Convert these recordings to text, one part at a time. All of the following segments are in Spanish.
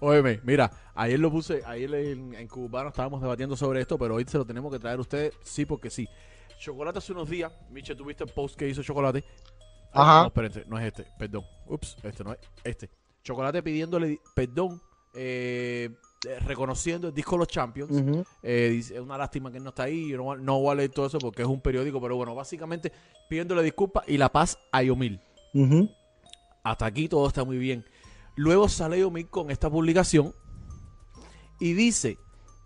Óyeme, mira, ayer lo puse, ayer en, en Cubano estábamos debatiendo sobre esto, pero hoy se lo tenemos que traer a ustedes, sí, porque sí. Chocolate hace unos días, Miche, ¿tuviste el post que hizo Chocolate? Ah, Ajá. No, espérense, no es este, perdón. Ups, este no es, este. Chocolate pidiéndole di- perdón, eh, eh, reconociendo el disco los Champions. Eh, dice, es una lástima que él no está ahí, yo no, no voy a leer todo eso porque es un periódico, pero bueno, básicamente pidiéndole disculpas y la paz a Yomil. Ujú. Hasta aquí todo está muy bien. Luego sale Yomil con esta publicación y dice,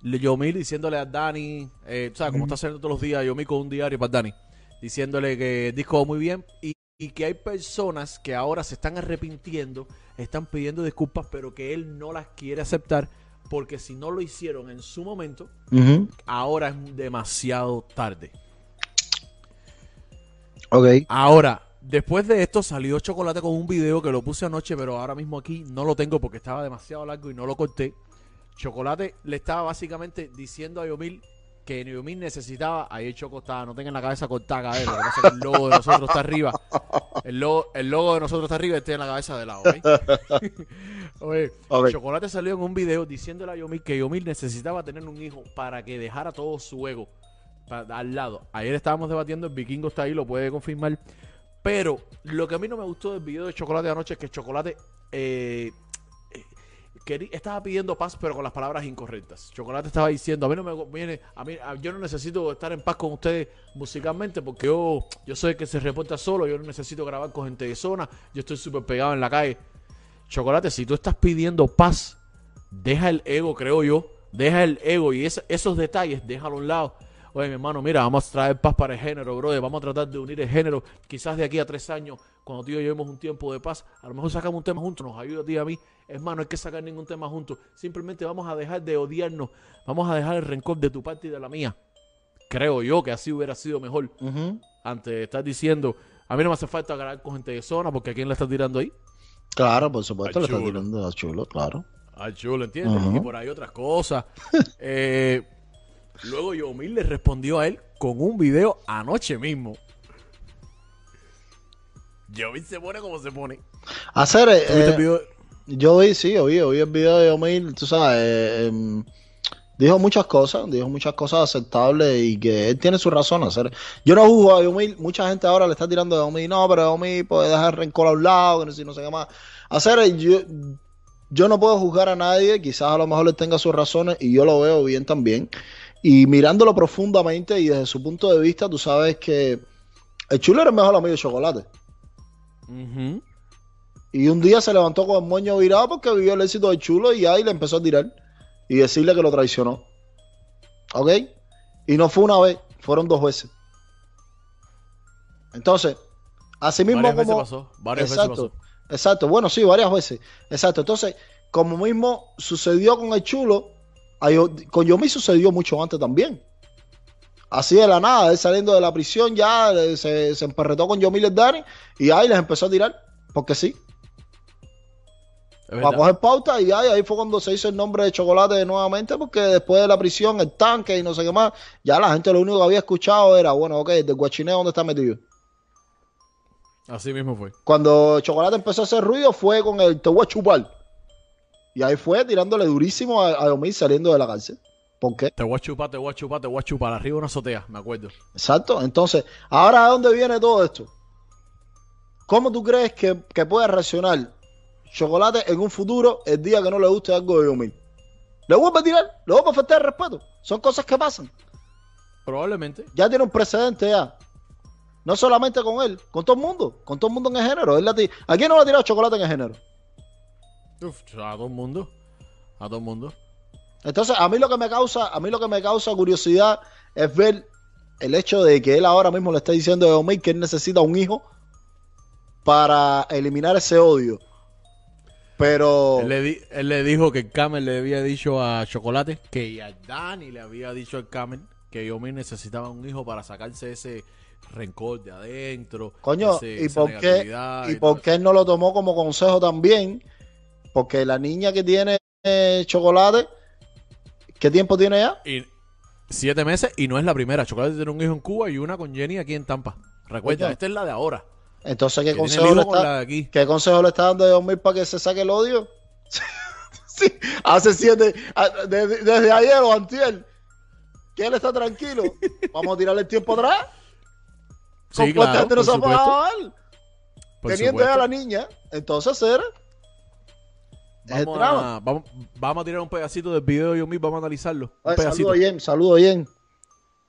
Yomil diciéndole a Dani, eh, ¿sabes? Como está haciendo todos los días Yomil con un diario para Dani, diciéndole que el disco va muy bien y, y que hay personas que ahora se están arrepintiendo, están pidiendo disculpas, pero que él no las quiere aceptar porque si no lo hicieron en su momento, ahora es demasiado tarde. Ok. Ahora, después de esto salió Chocolate con un video que lo puse anoche, pero ahora mismo aquí no lo tengo porque estaba demasiado largo y no lo corté. Chocolate le estaba básicamente diciendo a Yomil que Yomil necesitaba, ahí Choco está, no tengan la cabeza cortada, cabrón, lo que pasa es que el logo de nosotros está arriba. El logo, el logo de nosotros está arriba y este en la cabeza de lado, ¿ok? Oye. Chocolate salió en un video diciéndole a Yomil que Yomil necesitaba tener un hijo para que dejara todo su ego al lado. Ayer estábamos debatiendo, el vikingo está ahí, lo puede confirmar. Pero lo que a mí no me gustó del video de Chocolate anoche es que Chocolate eh, eh, estaba pidiendo paz, pero con las palabras incorrectas. Chocolate estaba diciendo, a mí no me viene, a mí, yo no necesito estar en paz con ustedes musicalmente porque yo, yo soy el que se reporta solo, yo no necesito grabar con gente de zona, yo estoy súper pegado en la calle. Chocolate, si tú estás pidiendo paz, deja el ego, creo yo. Deja el ego y esos detalles, déjalo a un lado. Oye, mi hermano, mira, vamos a traer paz para el género, brother. Vamos a tratar de unir el género. Quizás de aquí a tres años, cuando tú y yo llevemos un tiempo de paz, a lo mejor sacamos un tema juntos, nos ayuda a ti y a mí. Hermano, no hay que sacar ningún tema juntos. Simplemente vamos a dejar de odiarnos. Vamos a dejar el rencor de tu parte y de la mía. Creo yo que así hubiera sido mejor. Ujú. Antes de estar diciendo, a mí no me hace falta grabar con gente de zona, porque ¿a quién le estás tirando ahí? Claro, por supuesto, Al le está chulo. tirando a chulo, claro. Al chulo, ¿entiendes? Y por ahí otras cosas. Eh, luego Yomil le respondió a él con un video anoche mismo. Yomil se pone como se pone. Hacer, eh, ¿Tú viste el eh, yo vi, sí, oí, oí el video de Omil, tú sabes, eh, em, dijo muchas cosas, dijo muchas cosas aceptables y que él tiene su razón hacer. Yo no juzgo a Omil, mucha gente ahora le está tirando de Omil, no, pero Omil puede dejar rencor a un lado, que no sé, no sé qué más. Hacer, eh, yo, yo no puedo juzgar a nadie, quizás a lo mejor él tenga sus razones y yo lo veo bien también. Y mirándolo profundamente y desde su punto de vista, tú sabes que el chulo era el mejor amigo de Chocolate. Y un día se levantó con el moño virado porque vio el éxito del chulo y ahí le empezó a tirar y decirle que lo traicionó. ¿Ok? Y no fue una vez, fueron dos veces. Entonces, así mismo Varias veces como... pasó. Varias exacto, veces pasó. exacto. Bueno, sí, varias veces. Exacto. Entonces, como mismo sucedió con el chulo, con Yomi sucedió mucho antes también. Así de la nada, él saliendo de la prisión ya eh, se, se emperretó con Yomi Dani y ahí les empezó a tirar, porque sí. Para coger pauta y ahí, ahí fue cuando se hizo el nombre de chocolate nuevamente, porque después de la prisión, el tanque y no sé qué más, ya la gente lo único que había escuchado era, bueno, ok, del guachineo dónde está metido. Así mismo fue. Cuando Chocolate empezó a hacer ruido fue con el te voy a chupar. Y ahí fue tirándole durísimo a, a saliendo de la cárcel. ¿Por qué? Te voy a chupar, te voy a chupar, te voy a chupar. Arriba una azotea, me acuerdo. Exacto. Entonces, ¿ahora de dónde viene todo esto? ¿Cómo tú crees que, que puede reaccionar Chocolate en un futuro el día que no le guste algo de Yomil? ¿Le vuelve a tirar? ¿Le vuelve a faltar el respeto? Son cosas que pasan. Probablemente. Ya tiene un precedente ya. No solamente con él, con todo el mundo. Con todo el mundo en el género. Él la ti- ¿A quién no le ha tirado chocolate en el género? Uf, a todo el mundo. A todo el mundo. Entonces, a mí lo que me causa, a mí lo que me causa curiosidad es ver el hecho de que él ahora mismo le está diciendo a Omar que él necesita un hijo para eliminar ese odio. Pero Él le, di- él le dijo que el Camel le había dicho a Chocolate que a Dani le había dicho al Camel que Yomi necesitaba un hijo para sacarse ese rencor de adentro. coño, ese- ¿y por qué y por qué él no lo tomó como consejo también? Porque la niña que tiene eh, chocolate, ¿qué tiempo tiene ya? Y siete meses y no es la primera. Chocolate tiene un hijo en Cuba y una con Jenny aquí en Tampa. Recuerda, esta es la de ahora. Entonces, ¿qué consejo, le está, de. ¿qué consejo le está dando a Omar para que se saque el odio? Sí, hace siete, desde, desde ayer o antier, que él está tranquilo. Vamos a tirarle el tiempo atrás. Sí, ¿Con cuánta claro, no se ha supuesto, a Teniendo la niña. Entonces era. El Vamos a, vamos, vamos a tirar un pedacito del video de Yomi, vamos a analizarlo. Un Oye, pedacito. saludo bien, saludo bien.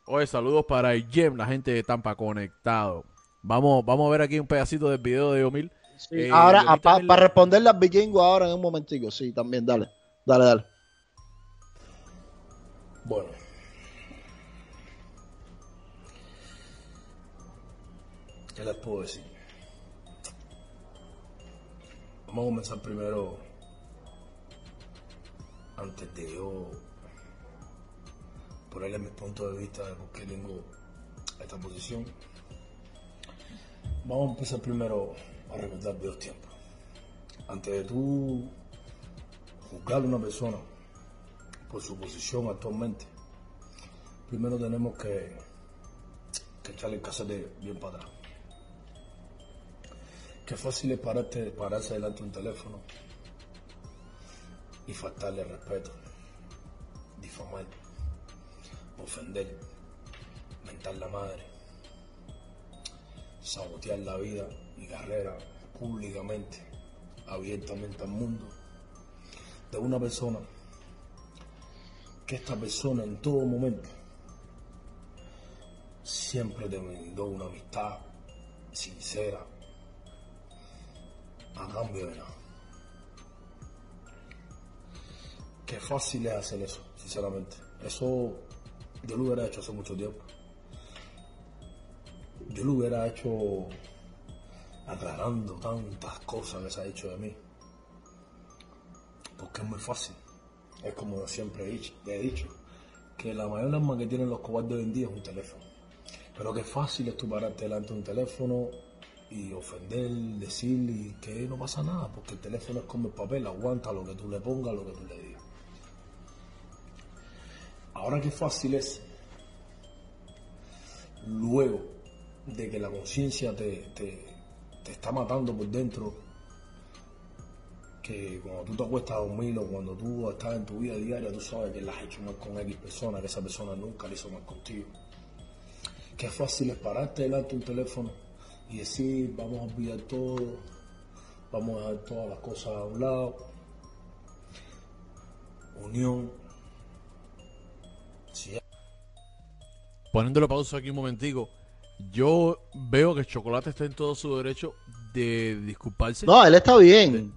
Oye, saludos para el Gem, la gente de Tampa conectado. Vamos, vamos a ver aquí un pedacito del video de Yomil. Eh, ahora, Yomil para le- responderle al vikingo ahora en un momentico, sí, también, dale. Dale, dale. Bueno. ¿Qué les puedo decir? Vamos a comenzar primero, antes de yo ponerle mi punto de vista de por qué tengo esta posición. Vamos a empezar primero a recordar viejos tiempos. Antes de tú juzgar a una persona por su posición actualmente, primero tenemos que, que echarle el casete bien para atrás. Qué fácil es pararte, pararse delante de un teléfono y faltarle respeto, difamar, ofender, mentar la madre, sabotear la vida y carrera públicamente, abiertamente al mundo, de una persona que esta persona en todo momento siempre te brindó una amistad sincera a cambio de nada. Qué fácil es hacer eso, sinceramente. Eso yo lo hubiera hecho hace mucho tiempo. Yo lo hubiera hecho aclarando tantas cosas que se ha dicho de mí. Porque es muy fácil. Es como siempre he dicho, he dicho que la mayor arma que tienen los cobardes hoy en día es un teléfono. Pero qué fácil es tú pararte delante de un teléfono y ofender, decir y que no pasa nada, porque el teléfono es como el papel, aguanta lo que tú le pongas, lo que tú le digas. Ahora qué fácil es, luego de que la conciencia te, te, está matando por dentro, que cuando tú te acuestas a dormir o cuando tú estás en tu vida diaria, tú sabes que la has hecho mal con X persona, que esa persona nunca le hizo mal contigo. Qué fácil es pararte delante de un teléfono y decir, vamos a olvidar todo, vamos a dejar todas las cosas a un lado. Unión. Si Poniéndolo pausa aquí un momentico. Yo veo que Chocolate está en todo su derecho de disculparse. No, él está bien.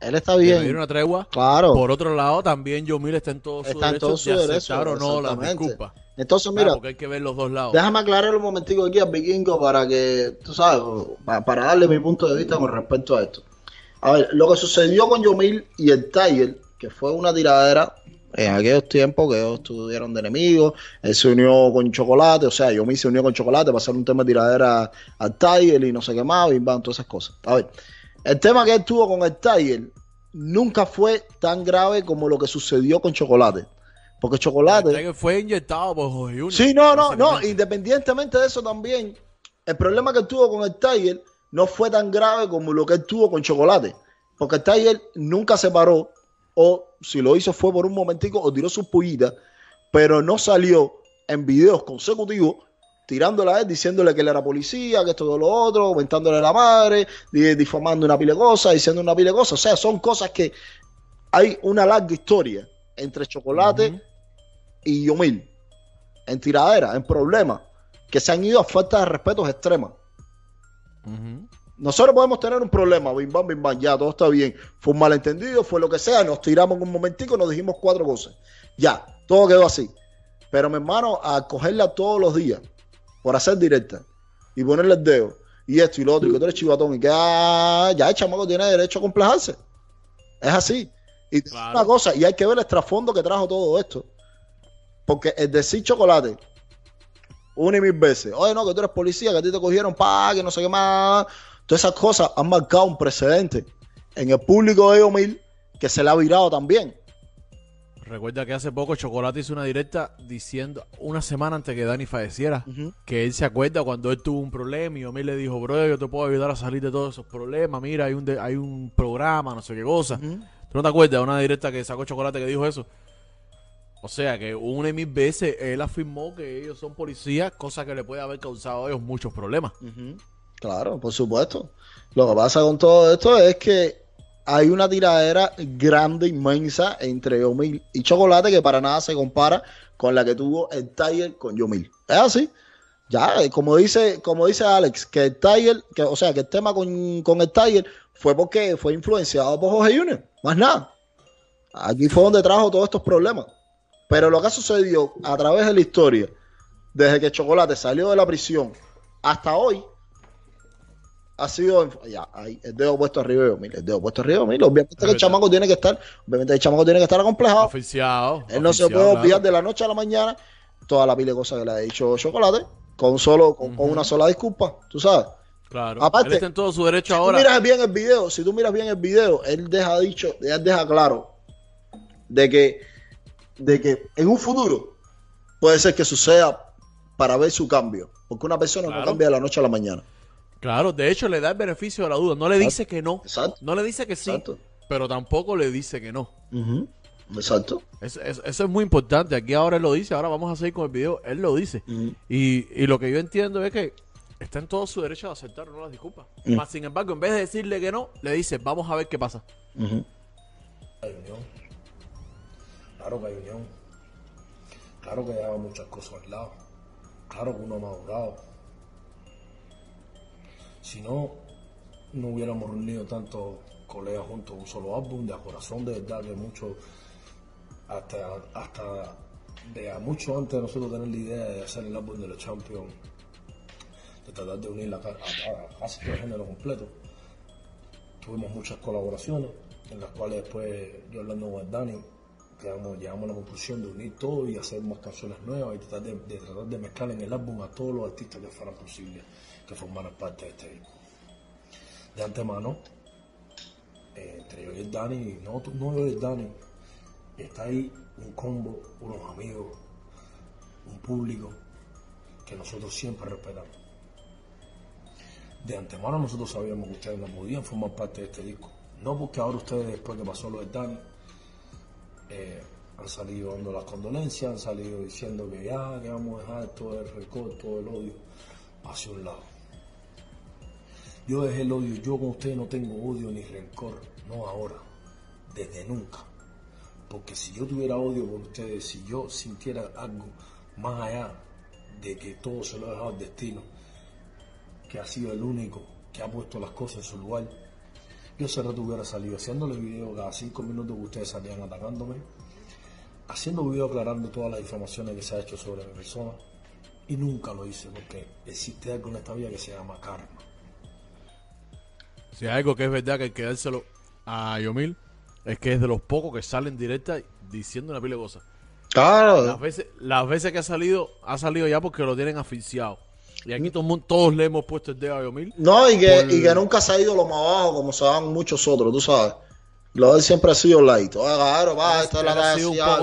Él está de bien. una tregua. Claro. Por otro lado, también Yomil está en todo su Está derecho todo su de derecho, aceptar o no las disculpas. Entonces, Claro, mira, porque hay que ver los dos lados. déjame aclarar un momentico aquí al vikingo para que, tú sabes, pa- para darle mi punto de vista con respecto a esto. A ver, lo que sucedió con Yomil y el Tiger, que fue una tiradera en aquellos tiempos que ellos estuvieron de enemigos, él se unió con Chocolate, o sea, Yomil se unió con Chocolate para hacer un tema de tiradera al Tiger y no sé qué más, bim, bam, todas esas cosas. A ver, el tema que él tuvo con el Tiger nunca fue tan grave como lo que sucedió con Chocolate. Porque Chocolate... El Tiger fue inyectado por Jorge Junior, Sí, no, no, no, independientemente de eso también, el problema que él tuvo con el Tiger no fue tan grave como lo que él tuvo con Chocolate, porque el Tiger nunca se paró, o si lo hizo fue por un momentico o tiró sus pullitas, pero no salió en videos consecutivos tirándole a él, diciéndole que él era policía, que esto y lo otro, aumentándole la madre, di- difamando una pila de cosas, diciendo una pila de cosas, o sea, son cosas que hay una larga historia entre Chocolate y Yomil en tiradera, en problemas, que se han ido a falta de respeto extrema. Ujú. Nosotros podemos tener un problema, bim bam, bim bam, ya, todo está bien. Fue un malentendido, fue lo que sea, nos tiramos en un momentico, nos dijimos cuatro cosas. Ya, todo quedó así. Pero mi hermano, a cogerla todos los días, por hacer directa, y ponerle el dedo, y esto y lo otro, y que tú eres chivatón, y que ah, ya el chamaco tiene derecho a complejarse. Es así. Y una cosa, y hay que ver el trasfondo que trajo todo esto. Porque el decir chocolate, una y mil veces, oye, no, que tú eres policía, que a ti te cogieron pa, que no sé qué más. Todas esas cosas han marcado un precedente en el público de Omil que se le ha virado también. Recuerda que hace poco Chocolate hizo una directa diciendo, una semana antes que Dani falleciera, que él se acuerda cuando él tuvo un problema y Yomil le dijo, bro, yo te puedo ayudar a salir de todos esos problemas, mira, hay un, de- hay un programa, no sé qué cosa. ¿Tú no te acuerdas de una directa que sacó Chocolate que dijo eso? O sea, que una y mil veces él afirmó que ellos son policías, cosa que le puede haber causado a ellos muchos problemas. Claro, por supuesto. Lo que pasa con todo esto es que hay una tiradera grande, inmensa entre Yomil y Chocolate que para nada se compara con la que tuvo el Tiger con Yomil. Es así. Ya, eh, como dice, como dice Alex, que el Tiger, que, o sea, que el tema con, con el Tiger fue porque fue influenciado por Jorge Junior. Más nada. Aquí fue donde trajo todos estos problemas. Pero lo que sucedió a través de la historia, desde que Chocolate salió de la prisión hasta hoy, ha sido ya, ahí, el dedo puesto arriba de el dedo puesto arriba de Yomil. Obviamente que el chamaco tiene que estar, obviamente el chamaco tiene que estar acomplejado. Oficiado. Él no se puede olvidar de la noche a la mañana toda la pila de cosas que le ha dicho Chocolate con solo con, con una sola disculpa, tú sabes. Claro. Aparte, él está en todo su derecho si ahora. tú miras bien el video, si tú miras bien el video, él deja dicho, él deja claro de que, de que en un futuro puede ser que suceda para ver su cambio, porque una persona Claro. no cambia de la noche a la mañana. Claro, de hecho le da el beneficio de la duda. No le dice que no. Exacto. No le dice que sí, Exacto. pero tampoco le dice que no. Exacto. Es- es- eso es muy importante. Aquí ahora él lo dice, ahora vamos a seguir con el video. Él lo dice. Y, y lo que yo entiendo es que está en todo su derecho de aceptar o no las disculpas. Más sin embargo, en vez de decirle que no, le dice, vamos a ver qué pasa. Hay. Claro que hay unión. Claro que lleva muchas cosas al lado. Claro que uno ha madurado. Si no, no hubiéramos reunido tantos colegas juntos un solo álbum. De a corazón, de verdad, que mucho, hasta, hasta de mucho antes de nosotros tener la idea de hacer el álbum de los Champions, de tratar de unir la, a, casi todo el género completo tuvimos muchas colaboraciones en las cuales después yo hablando con Dani llegamos, llegamos a la conclusión de unir todo y hacer más canciones nuevas y tratar de, de tratar de mezclar en el álbum a todos los artistas que fueran posibles que formaran parte de este disco de antemano eh, entre yo y el Dani no, no yo y el Dani está ahí un combo unos amigos un público que nosotros siempre respetamos de antemano nosotros sabíamos que ustedes no podían formar parte de este disco. No porque ahora ustedes, después que pasó lo de Dani, eh, han salido dando las condolencias, han salido diciendo que ya, que vamos a dejar todo el rencor, todo el odio hacia un lado. Yo dejé el odio, yo con ustedes no tengo odio ni rencor, no ahora, desde nunca. Porque si yo tuviera odio por ustedes, si yo sintiera algo más allá de que todo se lo he dejado al destino, que ha sido el único que ha puesto las cosas en su lugar, yo hace rato hubiera salido haciéndole video cada cinco minutos que ustedes salían atacándome, haciendo video aclarando todas las informaciones que se ha hecho sobre mi persona, y nunca lo hice porque existe algo en esta vida que se llama karma. Si hay algo que es verdad que hay que dárselo a Yomil, es que es de los pocos que salen directa diciendo una pila de cosas. Claro. Las veces, las veces que ha salido, ha salido ya porque lo tienen asfixiado. Y aquí todo todos le hemos puesto el dedo a Yomil. No, y que, Por- y que nunca se ha ido lo más abajo como se muchos otros, tú sabes. Lo de él siempre ha sido light. Oye, claro, va, esta es la gracia, falta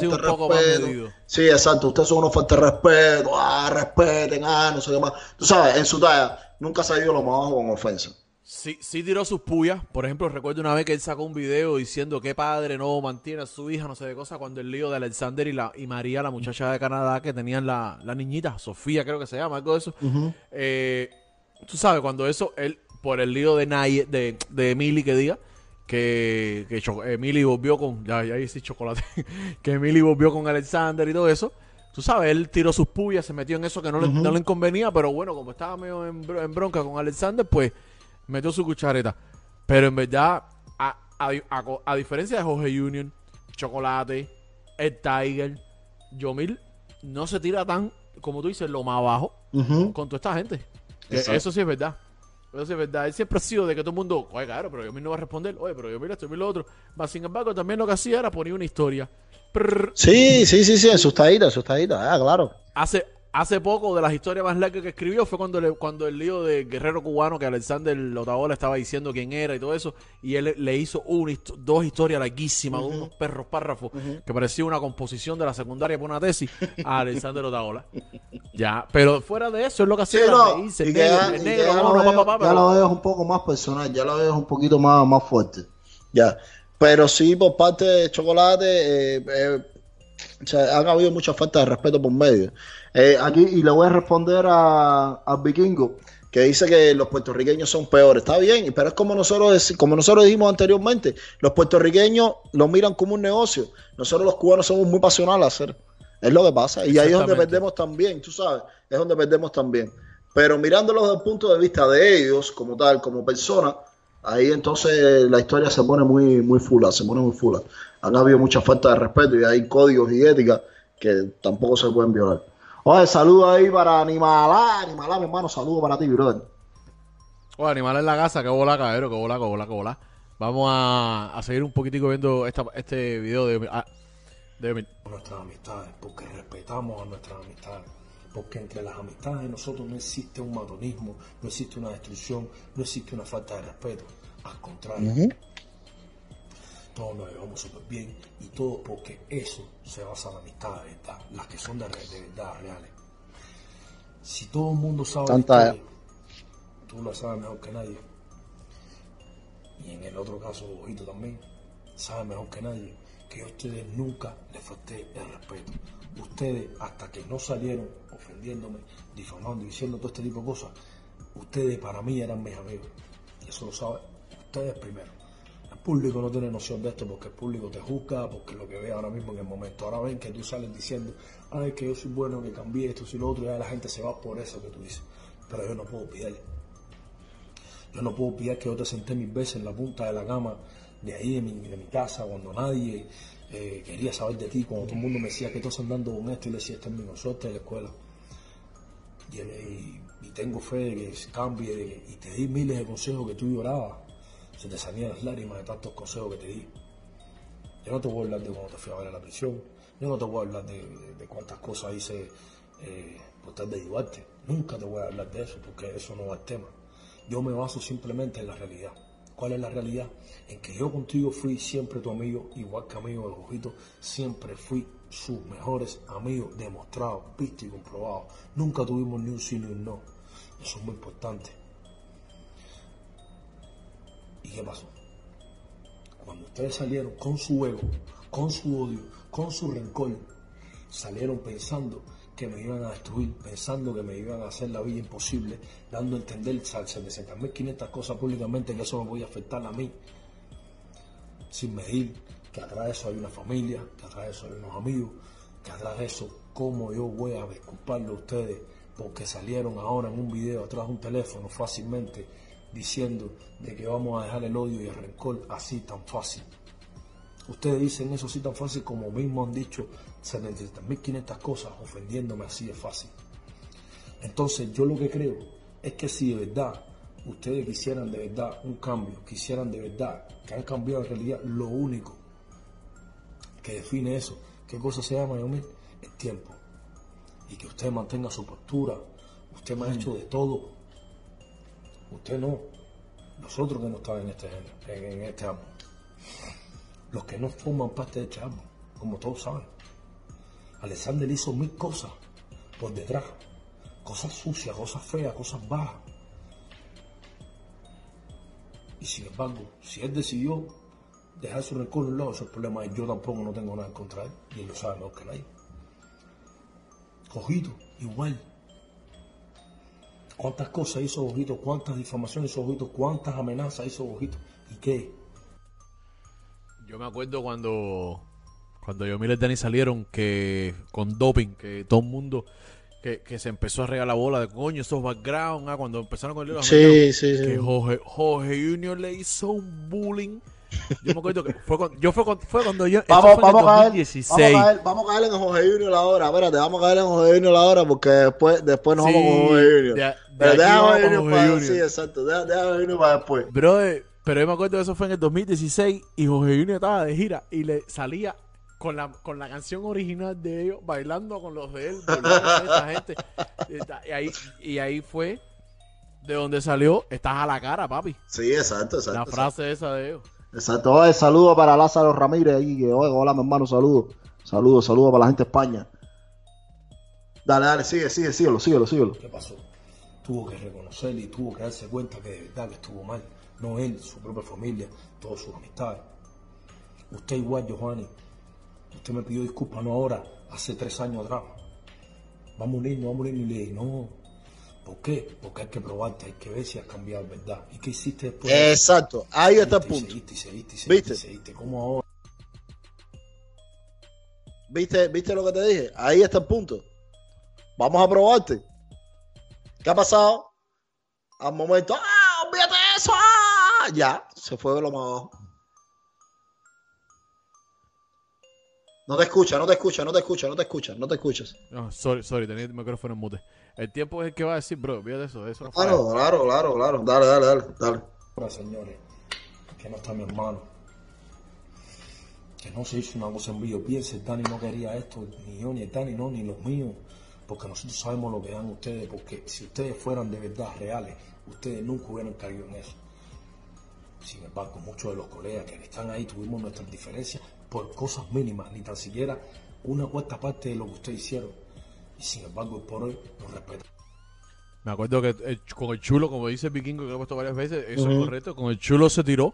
de un poco más medido. Sí, exacto, ustedes son unos de respeto, ah, respeten, ah, no sé qué más. Tú sabes, en su talla, nunca se ha ido lo más abajo con ofensa. Sí, sí tiró sus puyas. Por ejemplo, recuerdo una vez que él sacó un video diciendo que padre no mantiene a su hija, no sé de cosa, cuando el lío de Alexander y, la, y María, la muchacha de Canadá, que tenían la, la niñita, Sofía creo que se llama, algo de eso. Eh, tú sabes, cuando eso, él, por el lío de Nay- de, de Emily que diga, que, que Emily volvió con, ya, ya hice chocolate, que Emily volvió con Alexander y todo eso. Tú sabes, él tiró sus puyas, se metió en eso que no, le, no le inconvenía, pero bueno, como estaba medio en, bro- en bronca con Alexander, pues metió su cuchareta. Pero en verdad, a, a a a diferencia de Jorge Union, Chocolate, el Tiger, Yomil, no se tira tan, como tú dices, lo más abajo con toda esta gente. Exacto. Eso sí es verdad. Eso sí es verdad. Él siempre ha sido de que todo el mundo, oye, claro, pero Yomil no va a responder. Oye, pero Yomil esto, Yomil lo otro. Mas, sin embargo, también lo que hacía era poner una historia. Prrr. Sí, sí, sí, sí, en sus taditas, en sus taditas, ah, claro. Hace, hace poco, de las historias más largas que escribió, fue cuando, le- cuando el lío de guerrero cubano, que Alexander Lotaola estaba diciendo quién era y todo eso, y él le- hizo una, dos historias larguísimas, unos perros párrafos, que parecía una composición de la secundaria por una tesis a Alexander Lotaola. Ya, pero fuera de eso, es lo que Sí, hacía, era no, reírse, y el que negro, ya, el y lo veo, pa, pa, ya pero- lo veo un poco más personal, ya lo veo un poquito más, más fuerte. Ya. Pero sí, por parte de Chocolate, eh, eh, o sea, han habido mucha falta de respeto por medio. Eh, aquí, y le voy a responder a, vikingo, que dice que los puertorriqueños son peores. Está bien, pero es como nosotros, como nosotros dijimos anteriormente, los puertorriqueños lo miran como un negocio. Nosotros los cubanos somos muy pasionales a hacer. Es lo que pasa. Y ahí es donde perdemos también, tú sabes, es donde perdemos también. Pero mirándolos desde el punto de vista de ellos, como tal, como personas, ahí entonces la historia se pone muy, muy fula, se pone muy fula. Han habido mucha falta de respeto y hay códigos y éticas que tampoco se pueden violar. Oye, saludo ahí para Animalá, Animalá, mi hermano, saludo para ti, brother. Oh, animal en la casa, que bola, cabrero, que bola, que bola, que bola. Vamos a, a seguir un poquitico viendo esta, este video de, ah, de nuestras amistades, porque respetamos a nuestras amistades, porque entre las amistades de nosotros no existe un matonismo, no existe una destrucción, no existe una falta de respeto, al contrario, todos nos llevamos súper bien y todo porque eso se basa en la amistad de verdad, las que son de, verdad reales. Si todo el mundo sabe la Tanta- historia, tú lo sabes mejor que nadie, y en el otro caso, Ojito también, sabe mejor que nadie que a ustedes nunca les falté el respeto. Ustedes, hasta que no salieron ofendiéndome, difamando y diciendo todo este tipo de cosas, ustedes para mí eran mis amigos. Y eso lo saben ustedes primero. Público no tiene noción de esto porque el público te juzga, porque lo que ve ahora mismo en el momento. Ahora ven que tú sales diciendo, ay, que yo soy bueno, que cambié esto y lo otro, y ya la gente se va por eso que tú dices. Pero yo no puedo pillar. Yo no puedo pillar que yo te senté mil veces en la punta de la cama de ahí de mi, casa cuando nadie eh, quería saber de ti, cuando todo el mundo me decía que estás andando con esto y le decía, esta es mi suerte de la escuela. Y, tengo fe de que cambie y te di miles de consejos que tú llorabas. Se te salían las lágrimas de tantos consejos que te di. Yo no te voy a hablar de cuando te fui a ver a la prisión. Yo no te voy a hablar de, cuántas cosas hice eh, por tal de ayudarte. Nunca te voy a hablar de eso porque eso no va al tema. Yo me baso simplemente en la realidad. ¿Cuál es la realidad? En que yo contigo fui siempre tu amigo, igual que amigo de Jujito, siempre fui sus mejores amigos, demostrados, visto y comprobados. Nunca tuvimos ni un sí ni un no. Eso es muy importante. ¿Y qué pasó? Cuando ustedes salieron con su ego, con su odio, con su rencor, salieron pensando que me iban a destruir, pensando que me iban a hacer la vida imposible, dando a entender 700.500 cosas públicamente que eso me podía afectar a mí, sin medir que atrás de eso hay una familia, que atrás de eso hay unos amigos, que atrás de eso, cómo yo voy a disculparle a ustedes porque salieron ahora en un video atrás de un teléfono fácilmente diciendo de que vamos a dejar el odio y el rencor así tan fácil. Ustedes dicen eso así tan fácil como mismo han dicho 700.500 cosas ofendiéndome así de fácil. Entonces yo lo que creo es que si de verdad ustedes quisieran de verdad un cambio, quisieran de verdad que han cambiado en realidad, lo único que define eso, qué cosa se llama, Yomil, el tiempo. Y que usted mantenga su postura, usted me ha hecho de todo. Usted no, nosotros que no estamos en este en, este ámbito. Los que no forman parte de este ámbito, como todos saben. Alexander hizo mil cosas por detrás, cosas sucias, cosas feas, cosas bajas. Y sin embargo, si él decidió dejar su rencor a un lado, ese es yo tampoco no tengo nada en contra de él, y él lo sabe mejor que nadie. Ojito, igual. ¿Cuántas cosas hizo Ojito? ¿Cuántas difamaciones hizo Ojito? ¿Cuántas amenazas hizo Ojito? ¿Y qué? Yo me acuerdo cuando cuando yo y Dani salieron que con doping, que todo el mundo que, que se empezó a regar la bola de coño, esos background, ah, cuando empezaron con el Sí, sí, sí. que Jorge, Jorge Junior le hizo un bullying. Yo me acuerdo que fue cuando, yo fue cuando, fue cuando yo Vamos, fue en el vamos, a caer, 2016. vamos, a caer, vamos a caer en Jorge Junior ahora. Espérate, vamos a caer en Jorge Junior ahora porque después, después nos Sí, vamos con Jorge Junior. de de Pero con Junior para Junior. sí, exacto. Jorge Junior para después. Brother, pero yo me acuerdo que eso fue en el 2016 y Jorge Junior estaba de gira y le salía con la, con la canción original de ellos bailando con los de él, esta gente. Y ahí, y ahí fue de donde salió, estás a la cara, papi. Sí, exacto, exacto. La frase esa de ellos. Exacto. Oye, saludo para Lázaro Ramírez ahí. Que, oye, hola, mi hermano, saludo. Saludo, saludo para la gente de España. Dale, dale, sigue, sigue, síguelo, síguelo, síguelo. ¿Qué pasó? Tuvo que reconocer y tuvo que darse cuenta que de verdad que estuvo mal. No él, su propia familia, todas sus amistades. Usted igual, Giovanni. Usted me pidió disculpas no ahora, hace tres años atrás. Vamos a unirnos, vamos a unirnos. Y le dije, no. ¿Por qué? Porque hay que probarte, hay que ver si has cambiado, ¿verdad? ¿Y qué hiciste después? Exacto, ahí está el punto. seguiste, seguiste, seguiste, ¿Viste? seguiste. ¿Cómo ahora? ¿Viste, ¿Viste lo que te dije? Ahí está el punto. Vamos a probarte. ¿Qué ha pasado? Al momento, ¡ah! ¡Olvídate de eso! ¡ah! Ya, se fue de lo más abajo. No te escucha, no te escucha, no te escucha, no te escucha, no te escuchas. No, sorry, sorry, tenía el micrófono en mute. El tiempo es el que va a decir, bro, de eso, eso. Claro, claro, claro, claro. Dale, dale, dale, dale. Ahora, señores, que no está mi hermano. Que no se hizo una cosa en vivo. Piense, Dani no quería esto, ni yo, ni el Dani, no, ni los míos. Porque nosotros sabemos lo que dan ustedes. Porque si ustedes fueran de verdad reales, ustedes nunca hubieran caído en eso. Sin embargo, muchos de los colegas que están ahí tuvimos nuestras diferencias por cosas mínimas, ni tan siquiera una cuarta parte de lo que ustedes hicieron. Y sin embargo, por hoy nos respetan. Me acuerdo que el- con el chulo, como dice el vikingo, que lo he puesto varias veces, eso es correcto. Con el chulo se tiró.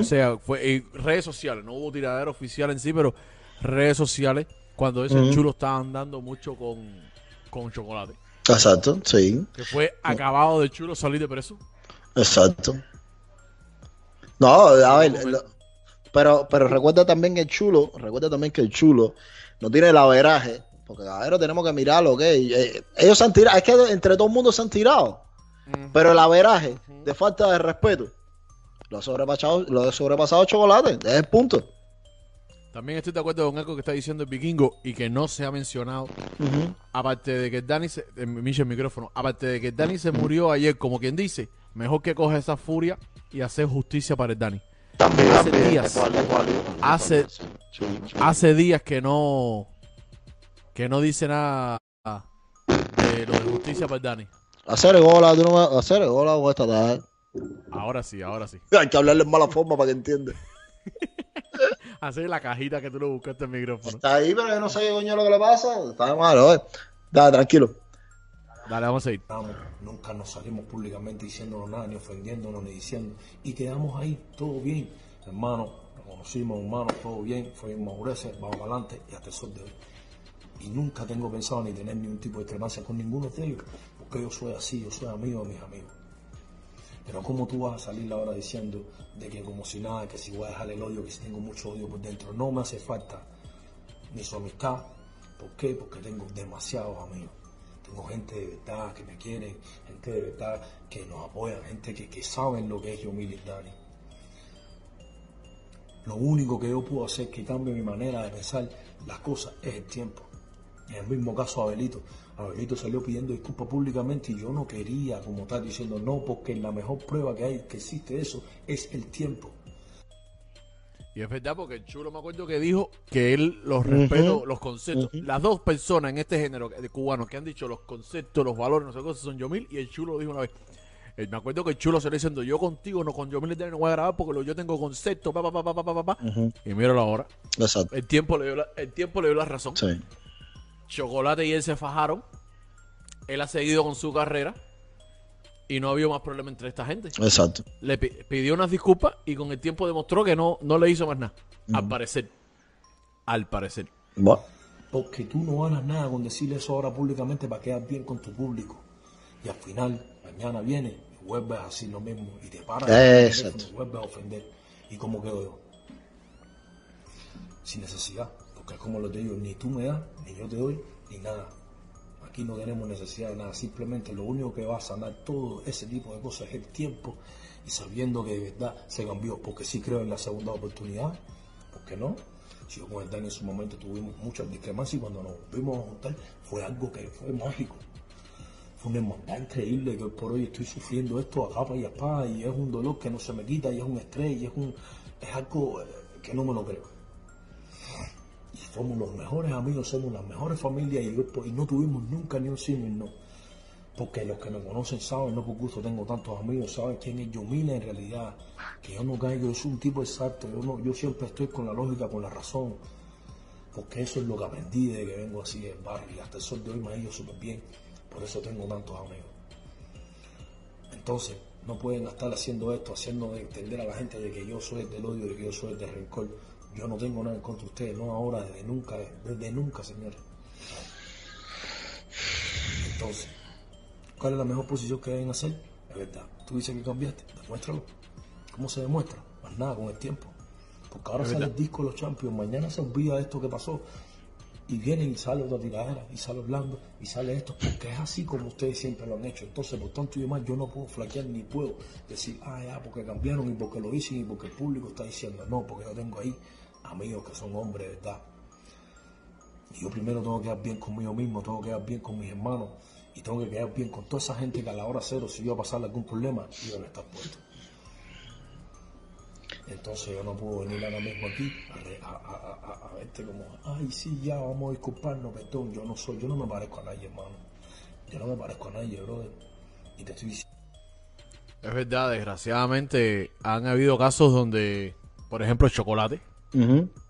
O sea, fue en redes sociales, no hubo tiradera oficial en sí, pero redes sociales, cuando ese chulo estaba andando mucho con, con chocolate. Exacto, sí, Que fue acabado de chulo salir de preso. exacto. No, a ver, lo- pero, pero recuerda también que el chulo, recuerda también que el chulo no tiene el averaje, porque caballero tenemos que mirarlo, ¿ok? Eh, Ellos se han tirado, es que entre todo el mundo se han tirado, pero el averaje de falta de respeto lo ha sobrepasado, lo ha sobrepasado chocolate, es el punto. También estoy de acuerdo con algo que está diciendo el vikingo y que no se ha mencionado. Aparte de que Dani se. eh, Miche, el micrófono. Aparte de que Dani se murió ayer, como quien dice, mejor que coge esa furia y hacer justicia para el Dani. También, Hace días. Hace- Hace días que no. Que no dice nada de lo de justicia para el Dani. Hacer gola, tú no me- hacer gola o esta tarde. Ahora sí, ahora sí. Hay que hablarle en mala forma para que entienda. Hacer la cajita que tú le buscaste el micrófono. Está ahí, pero yo no sé qué coño es lo que le pasa. Está mal, oye. Dale, tranquilo. Dale, vamos a ir. Nunca nos salimos públicamente diciéndonos nada, ni ofendiéndonos, ni diciendo. Y quedamos ahí, todo bien. Hermano, nos conocimos, hermano, todo bien. Fue madurez, vamos adelante y hasta el sol de hoy. Y nunca tengo pensado ni tener ningún tipo de discrepancia con ninguno de ellos, porque yo soy así, yo soy amigo de mis amigos. Pero ¿cómo tú vas a salir ahora diciendo de que como si nada, que si voy a dejar el odio, que si tengo mucho odio por dentro? No me hace falta ni su amistad. ¿Por qué? Porque tengo demasiados amigos. Tengo gente de verdad que me quiere, gente de verdad que nos apoya, gente que, que saben lo que es yo, Mili y Dani. Lo único que yo puedo hacer que cambie mi manera de pensar las cosas es el tiempo. En el mismo caso Abelito. Abelito salió pidiendo disculpas públicamente y yo no quería, como tal, diciendo no, porque la mejor prueba que hay que existe eso es el tiempo. Y es verdad, porque el chulo me acuerdo que dijo que él los respeto, los conceptos. Las dos personas en este género de cubanos que han dicho los conceptos, los valores, no sé cosas, son Yomil y el chulo lo dijo una vez. Eh, me acuerdo que el chulo se le diciendo, yo contigo, no con Yomil no voy a grabar porque lo, yo tengo conceptos, pa, pa, pa, pa, pa, pa, pa. Uh -huh. Y míralo ahora. Exacto. El tiempo le dio la, el tiempo le dio la razón. Sí. Chocolate y él se fajaron. Él ha seguido con su carrera. Y no ha habido más problema entre esta gente. Exacto. Le pi- pidió unas disculpas y con el tiempo demostró que no, no le hizo más nada. Al parecer. Al parecer. Bueno. Porque tú no ganas nada con decirle eso ahora públicamente para quedar bien con tu público. Y al final, mañana viene y vuelves a decir lo mismo y te paras Exacto. y vuelves a ofender. ¿Y cómo quedo yo? Sin necesidad. Porque es como lo te digo, ni tú me das, ni yo te doy, ni nada. Aquí no tenemos necesidad de nada. Simplemente lo único que va a sanar todo ese tipo de cosas es el tiempo y sabiendo que de verdad se cambió. Porque sí creo en la segunda oportunidad. ¿Por qué no? Si yo con el Dani en su momento tuvimos muchas discrepancias y cuando nos volvimos a juntar fue algo que fue mágico. Fue una hermandad increíble que por hoy estoy sufriendo esto a capa y a espada y es un dolor que no se me quita y es un estrés y es, un, es algo eh, que no me lo creo. Y somos los mejores amigos, somos las mejores familias y, yo- y no tuvimos nunca ni un ni un no. Porque los que me conocen saben, no por gusto tengo tantos amigos, saben quién es Yomila en realidad. Que yo no caigo, yo soy un tipo exacto, yo, yo siempre estoy con la lógica, con la razón. Porque eso es lo que aprendí de que vengo así del barrio y hasta el sol de hoy me ha ido súper bien. Por eso tengo tantos amigos. Entonces, no pueden estar haciendo esto, haciendo entender a la gente de que yo soy el del odio, de que yo soy el del rencor, Yo no tengo nada en contra de ustedes, no ahora, desde nunca, desde nunca, señores. Entonces, ¿cuál es la mejor posición que deben hacer? Es verdad, tú dices que cambiaste, demuéstralo. ¿Cómo se demuestra? Más nada, con el tiempo. Porque ahora sale el disco de los Champions, mañana se olvida esto que pasó. Y viene y sale otra tiradera, y sale Orlando, y sale esto, porque es así como ustedes siempre lo han hecho. Entonces, por tanto y demás, yo no puedo flaquear ni puedo decir, ah, ya, porque cambiaron y porque lo dicen y porque el público está diciendo. No, porque yo tengo ahí amigos que son hombres, de ¿verdad? Y yo primero tengo que quedar bien conmigo mismo, tengo que quedar bien con mis hermanos y tengo que quedar bien con toda esa gente que a la hora cero, si yo a pasarle algún problema, iban a estar puestos. Entonces yo no puedo venir ahora mismo aquí a, re- a, a- a- a verte como, ay, sí, ya vamos a disculparnos, perdón, yo no soy, yo no me parezco a nadie, hermano. Yo no me parezco a nadie, brother. Y te estoy diciendo, Es verdad, desgraciadamente han habido casos donde, por ejemplo, el chocolate,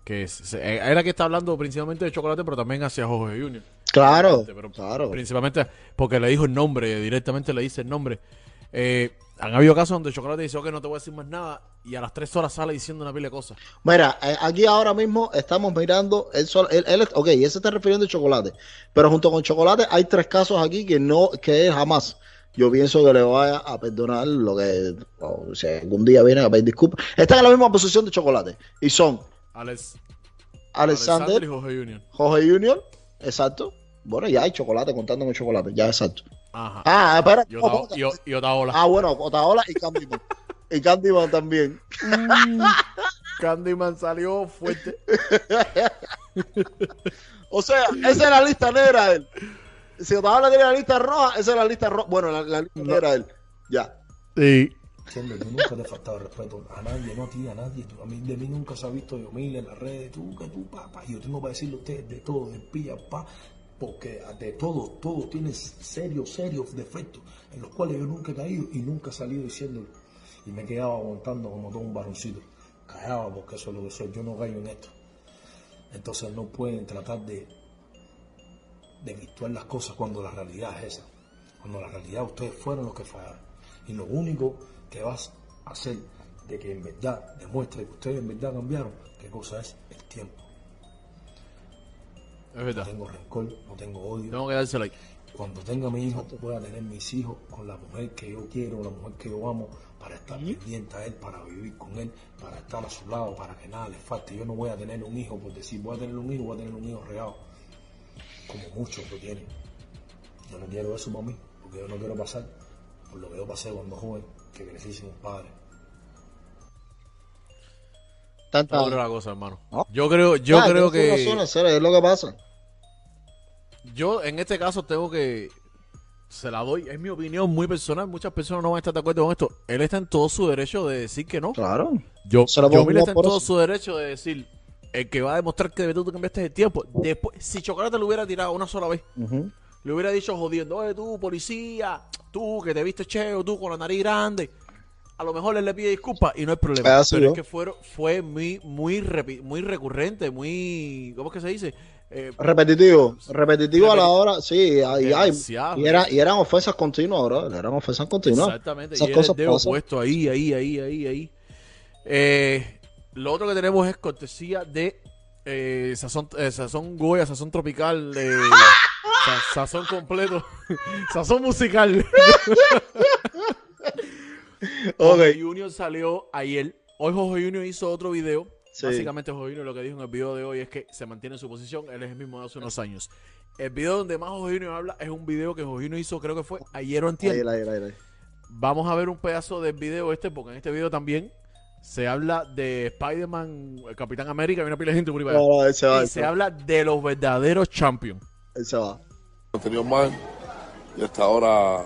que se- era que está hablando principalmente de chocolate, pero también hacia Jorge Junior. Claro, Pero claro. Principalmente porque le dijo el nombre, directamente le dice el nombre. Eh, han habido casos donde Chocolate dice, ok, no te voy a decir más nada, y a las tres horas sale diciendo una pila de cosas. Mira, eh, aquí ahora mismo estamos mirando, él, solo- él, él- ok, él se está refiriendo a chocolate, pero junto con chocolate hay tres casos aquí que no, que él jamás, yo pienso que le vaya a perdonar lo que, o si algún día viene a pedir disculpas. Están en la misma posición de chocolate y son Alex, Alexander, y Jorge Junior. Jorge Junior, exacto. Bueno, ya hay chocolate contando con chocolate, ya exacto. Ajá. Ah, espera. y, Ota- y, y Otaola. Ah, bueno, Otaola y Candyman. y Candyman también. Candyman salió fuerte. O sea, esa es la lista negra de él. Si Otaola tiene la lista roja, esa es la lista roja. Bueno, la, la lista negra de él. Ya. Sí. Entiendo, yo nunca te he faltado el respeto a nadie, no a ti, a nadie. Tú- a mí, de mí nunca se ha visto yo mil en las redes, tú, que tú, papá. Yo tengo para decirle a ustedes de todo, de pilla, pa, porque de todo, todo tiene serios, serios defectos en los cuales yo nunca he caído y nunca he salido diciéndolo. Y me he quedado aguantando como todo un varoncito. Callado porque eso es lo que soy, yo no caigo en esto. Entonces no pueden tratar de, de virtuar las cosas cuando la realidad es esa. Cuando la realidad ustedes fueron los que fallaron. Y lo único que vas a hacer de que en verdad demuestre que ustedes en verdad cambiaron, ¿qué cosa es? El tiempo. Es No tengo rencor, no tengo odio. Tengo que dársela ahí. Cuando tenga mi hijo, voy a tener mis hijos con la mujer que yo quiero, la mujer que yo amo, para estar pendiente a él, para vivir con él, para estar a su lado, para que nada le falte. Yo no voy a tener un hijo por decir, voy a tener un hijo, voy a tener un hijo regado, como muchos lo tienen. Yo no quiero eso para mí, porque yo no quiero pasar por lo que yo pasé cuando joven, que crecí sin un padre. Tanta. No creo la cosa, hermano. ¿No? Yo creo, yo creo que razón, serio, es lo que pasa. yo en este caso tengo que se la doy, es mi opinión muy personal, muchas personas no van a estar de acuerdo con esto. Él está en todo su derecho de decir que no. Claro. Yo, Se yo Mil está en todo eso. su derecho de decir el que va a demostrar que tú cambiaste el tiempo. Después, si Chocolate lo hubiera tirado una sola vez, le hubiera dicho jodiendo, oye tú, policía, tú que te viste cheo, tú con la nariz grande. A lo mejor él le pide disculpas y no hay problema. Ah, sí, Pero ¿no? es que fue, fue muy, muy, muy recurrente, muy. ¿Cómo es que se dice? Eh, Repetitivo, repetitivo a la hora, sí, y, hay- Demasiado. y, era, y eran ofensas continuas, bro, eran ofensas continuas. Exactamente. Esas y cosas el puesto ahí, ahí, ahí, ahí, ahí. Eh, lo otro que tenemos es cortesía de eh, Sazón, eh, Sazón Goya, Sazón Tropical, eh, sa- Sazón completo, Sazón musical. Ok. Jorge Junior salió ayer. Hoy Jorge Junior hizo otro video. Sí. Básicamente Jorge Junior lo que dijo en el video de hoy es que se mantiene en su posición. Él es el mismo de hace unos años. El video donde más Jorge Junior habla es un video que Jorge Junior hizo, creo que fue ayer o antier. Ahí. Vamos a ver un pedazo del video este, porque en este video también se habla de Spider-Man, el Capitán América, hay una pila de gente por ahí para allá. No, no, él se va, Y se va, habla de los verdaderos champions. él se va. Tenido mal y hasta ahora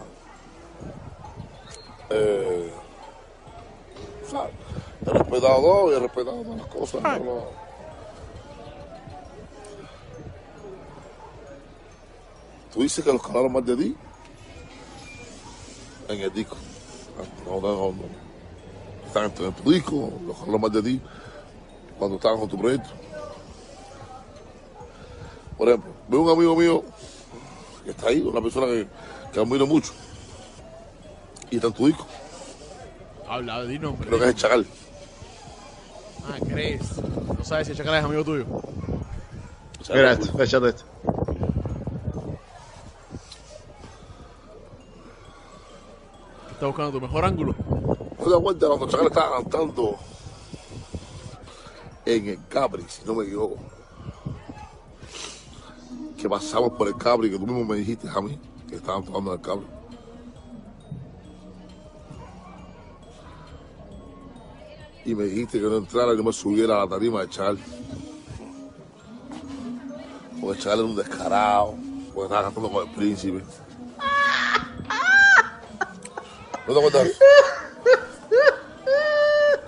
eh, o sea, he respetado todo y he respetado todas las cosas. no, no. Tú dices que los que hablaron más de ti en el disco. No, no, no, no. Están en tu, en tu disco, los que hablaron más de ti cuando estaban con tu proyecto. Por ejemplo, veo un amigo mío que está ahí, una persona que, que admiro mucho. Y está en tu disco, Habla, di nombre. creo que es el Chacal. Ah, crees. No sabes si Chacal es amigo tuyo. Mira esto, échate esto. Está buscando tu mejor ángulo. ¿No te cuenta cuando Chacal estaba cantando en el Capri, si no me equivoco? Que pasamos por el Capri, que tú mismo me dijiste a mí que estaban tocando en el Capri. Y me dijiste que no entrara y no me subiera a la tarima de Chacal. Porque era un descarado, porque estaba cantando con el príncipe. ¿No te acuerdas?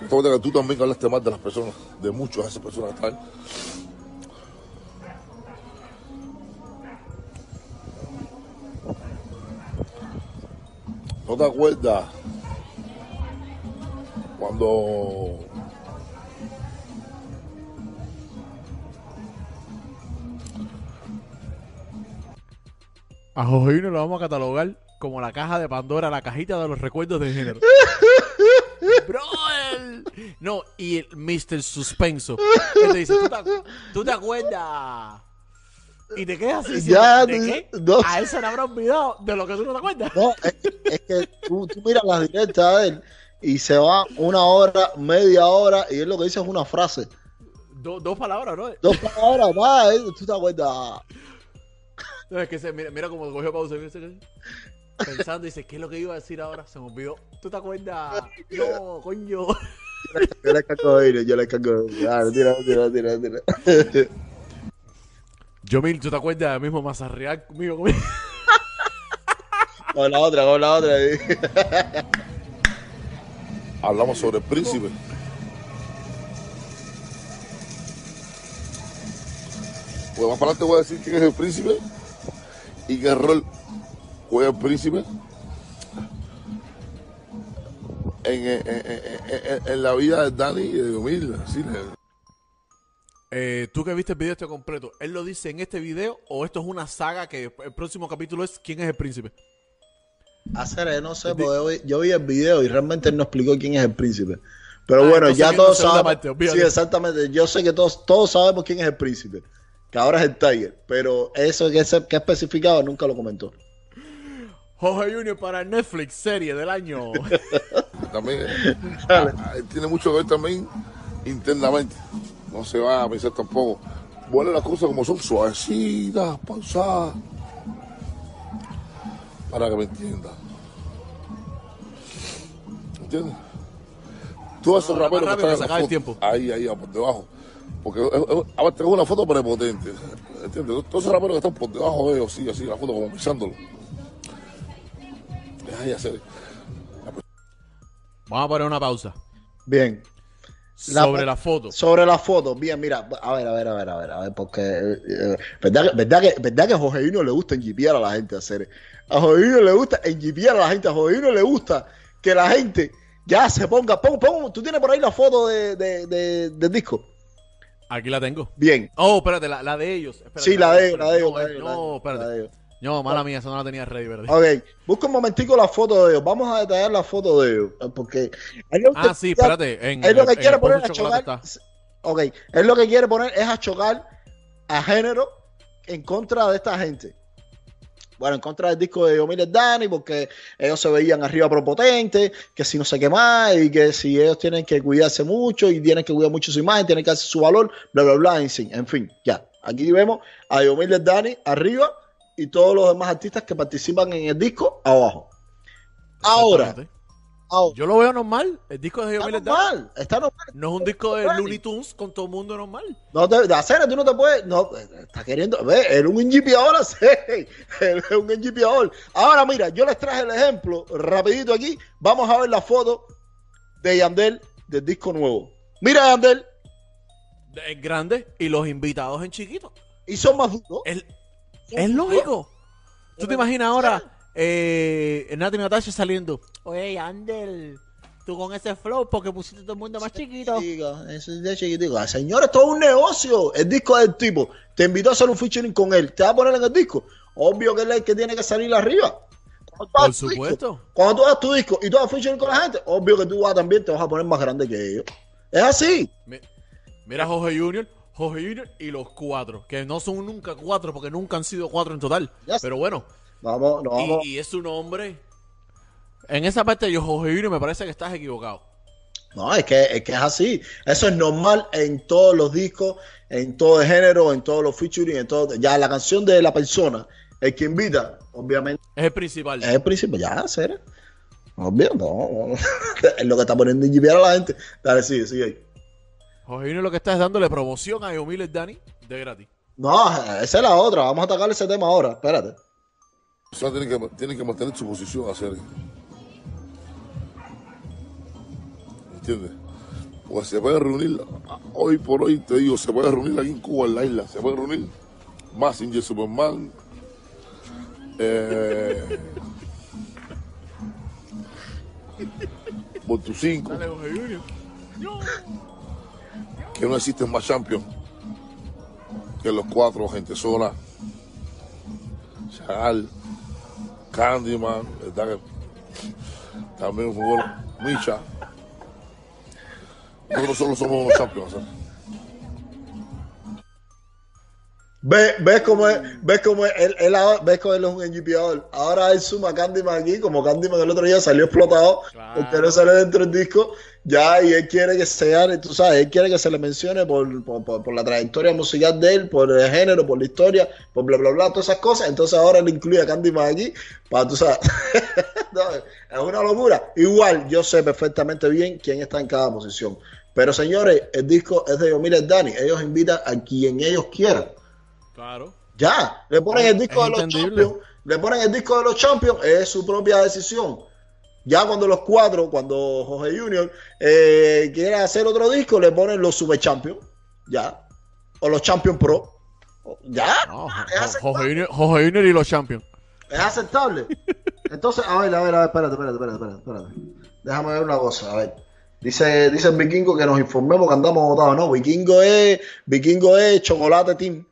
¿No te acuerdas que tú también hablaste mal de las personas, de muchas de esas personas que están? ¿No te acuerdas cuando A Jojino lo vamos a catalogar como la caja de Pandora, la cajita de los recuerdos de género. Brother. No, y el Mr. Suspenso. Él te dice, ¿tú te, tú te acuerdas? Y te quedas así. Ya, ¿De qué? no. A él se le habrá olvidado de lo que tú no te acuerdas. No, es, es que tú, tú miras las directas de él y se va una hora, media hora, y él lo que dice es una frase. Do- dos palabras, ¿no? Dos palabras más, ¿eh? tú te acuerdas. No, es que se, mira, mira cómo cogió pausa. Pensando, dice, ¿qué es lo que iba a decir ahora? Se me olvidó. ¿Tú te acuerdas? No, coño. Yo le cargo de yo le cargo de. Dale, tira, tira, tira, tira. Yo, Mil, ¿tú te acuerdas del mismo Mazarreal conmigo? conmigo? Con la otra, con la otra. Hablamos sobre el príncipe. Pues más para adelante voy a decir quién es el príncipe y qué rol juega el príncipe en, la vida de Dani y de Humil. así le- Eh, tú que viste el video este completo, ¿él lo dice en este video o esto es una saga que el próximo capítulo es ¿Quién es el príncipe? Hacer, eh, no sé, porque yo vi, el video y realmente él no explicó quién es el príncipe. Pero Ah, bueno, ya todos sabemos. parte, sí, exactamente. Yo sé que todos, todos sabemos quién es el príncipe. Que ahora es el Tiger. Pero eso que, se, que especificaba nunca lo comentó. Jorge Junior para Netflix, serie del año. También eh, ah, ah, tiene mucho que ver también internamente. No se va a pensar tampoco. Bueno, las cosas como son suavecitas, pausadas. Para que me entiendan. ¿Entiendes? Todos esos No, raperos que están el tiempo. ahí, ahí, por debajo. Porque es- es- aparte es una foto prepotente. ¿Entiendes? Todos esos raperos que están por debajo de ellos, sí, así, la foto como pisándolo. Deja de hacer. Vamos a poner una pausa. Bien. La Sobre la foto. Sobre la foto, bien, mira, a ver, a ver, a ver, a ver, a ver, porque eh, verdad, que- verdad que verdad que a Jorgeino le gusta enjipear a la gente hacer. A Jorgeino le gusta enjipear a la gente, a Jorgeino le gusta que la gente ya se ponga, pon, pon, tú tienes por ahí la foto de, de, de- del disco. Aquí la tengo. Bien. Oh, espérate, la, la de ellos. Espérate, Sí, la de la de ellos. No, espérate. No, mala mía, esa no la tenía ready, ¿verdad? Ok, busca un momentico la foto de ellos. Vamos a detallar la foto de ellos. Porque él lo que Ah, sí, espérate. En, él lo que en quiere poner a chocar. está. Ok, él lo que quiere poner es a chocar a género en contra de esta gente. Bueno, en contra del disco de Yomir Dani, porque ellos se veían arriba propotentes, que si no sé qué más, y que si ellos tienen que cuidarse mucho y tienen que cuidar mucho su imagen, tienen que hacer su valor, bla, bla, bla, en fin, en fin, ya. Aquí vemos a Yomir Dani arriba y todos los demás artistas que participan en el disco abajo. Ahora, ahora Yo lo veo normal. El disco de está normal, está normal. no es un disco de. Looney Tunes con todo el mundo normal. No te, de hacer, tú no te puedes, no, está queriendo, ve, era un enjipeador, sí, él es un enjipeador. Ahora mira, yo les traje el ejemplo, rapidito aquí, vamos a ver la foto de Yandel del disco nuevo. Mira Yandel, Es grande y los invitados en chiquito. y son más duros. Es lógico. ¿Tú te imaginas ahora eh, Nati y Natasha saliendo? Oye, Andel, tú con ese flow porque pusiste todo el mundo más chiquito. Eso es de chiquitico. Ah, Señor, esto es un negocio. El disco es del tipo. Te invitó a hacer un featuring con él. ¿Te va a poner en el disco? Obvio que él es el que tiene que salir arriba. Por disco- supuesto. Cuando tú hagas tu disco y tú hagas featuring con la gente, obvio que tú vas también te vas a poner más grande que ellos. Es así. Mi- Mira Jorge Junior, Junior y los cuatro, que no son nunca cuatro porque nunca han sido cuatro en total. Yes. Pero bueno, Vamos, no, vamos. y, y es un hombre. En esa parte de Jorge Junior me parece que estás equivocado. No, es que, es que es así. Eso es normal en todos los discos, en todo el género, en todos los featuring, en todo. Ya la canción de la persona, el que invita, obviamente, Es el principal. es el principio. Ya, serio. Obvio, no, no. es lo que está poniendo en a la gente. Dale, sigue, sigue ahí. Jorge Junior lo que está es dándole promoción a Eomil el Dani de gratis. No, esa es la otra. Vamos a atacar ese tema ahora. Espérate. O sea, tienen que, tienen que mantener su posición a serie. ¿Entiendes? Pues se puede reunir, hoy por hoy te digo, se puede reunir aquí en Cuba, en la isla, se puede reunir Massinger, Superman, eh, por tu cinco, Dale, Jorge Junior. Que no existen más champions que los cuatro, gente sola, Chagal, Candyman, ¿verdad? también jugó Micha. Nosotros solo somos unos champions. ¿sabes? ¿Ves, ves cómo es? ¿Ves cómo es? Él, él ahora- ves cómo él es un NGPador? Ahora él suma Candyman aquí, como Candyman el otro día salió explotado, Claro. porque no sale dentro del disco, ya, y él quiere que sea, tú sabes, él quiere que se le mencione por, por, por- por la trayectoria musical de él, por el género, por la historia, por bla, bla, bla, todas esas cosas. Entonces ahora él incluye a Candyman aquí, para, tú sabes, es una locura. Igual, yo sé perfectamente bien quién está en cada posición. Pero señores, el disco es de Yomir Dani, ellos invitan a quien ellos quieran. Claro. Ya, le ponen el disco Es de los. Champions, le ponen el disco de los Champions, es su propia decisión. Ya cuando los cuatro, cuando Jorge Junior eh, quiere hacer otro disco, le ponen los Super Champions, ya, o los Champions Pro, ya, No, Junior, Jorge Junior y los Champions. es aceptable. Entonces, a ver, a ver, a ver, espérate, espérate, espérate, espérate, espérate. Déjame ver una cosa, a ver. Dice, dice el vikingo que nos informemos que andamos votados. No, vikingo es, vikingo es chocolate team.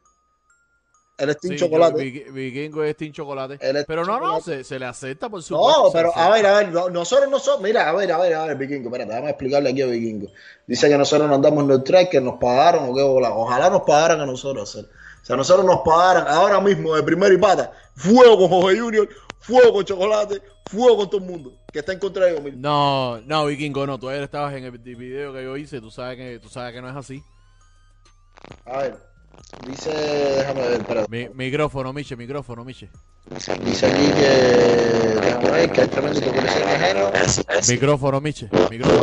Él es team Sí, chocolate. yo- Vikingo es Team Chocolate. Él es Pero no, no, se, se le acepta por supuesto. No, pero a ver, a ver, no- nosotros no somos, mira, a ver, a ver, a ver, Vikingo, espérate, déjame explicarle aquí a Vikingo. Dice que nosotros no andamos en el track, que nos pagaron o qué bola. Ojalá nos pagaran a nosotros. O sea, nosotros nos pagaran ahora mismo de primera y pata, fuego con Jorge Junior, fuego con Chocolate, fuego con todo el mundo que está en contra de ellos. No, no, Vikingo, no. Tú ayer estabas en el video que yo hice. Tú sabes que, tú sabes que no es así. A ver, dice, déjame ver, espérate. Mi- micrófono, Miche, micrófono, Miche. Dice aquí que, déjame ver, que hay tremenda hipocresía en el género. Micrófono, Miche. Micrófono.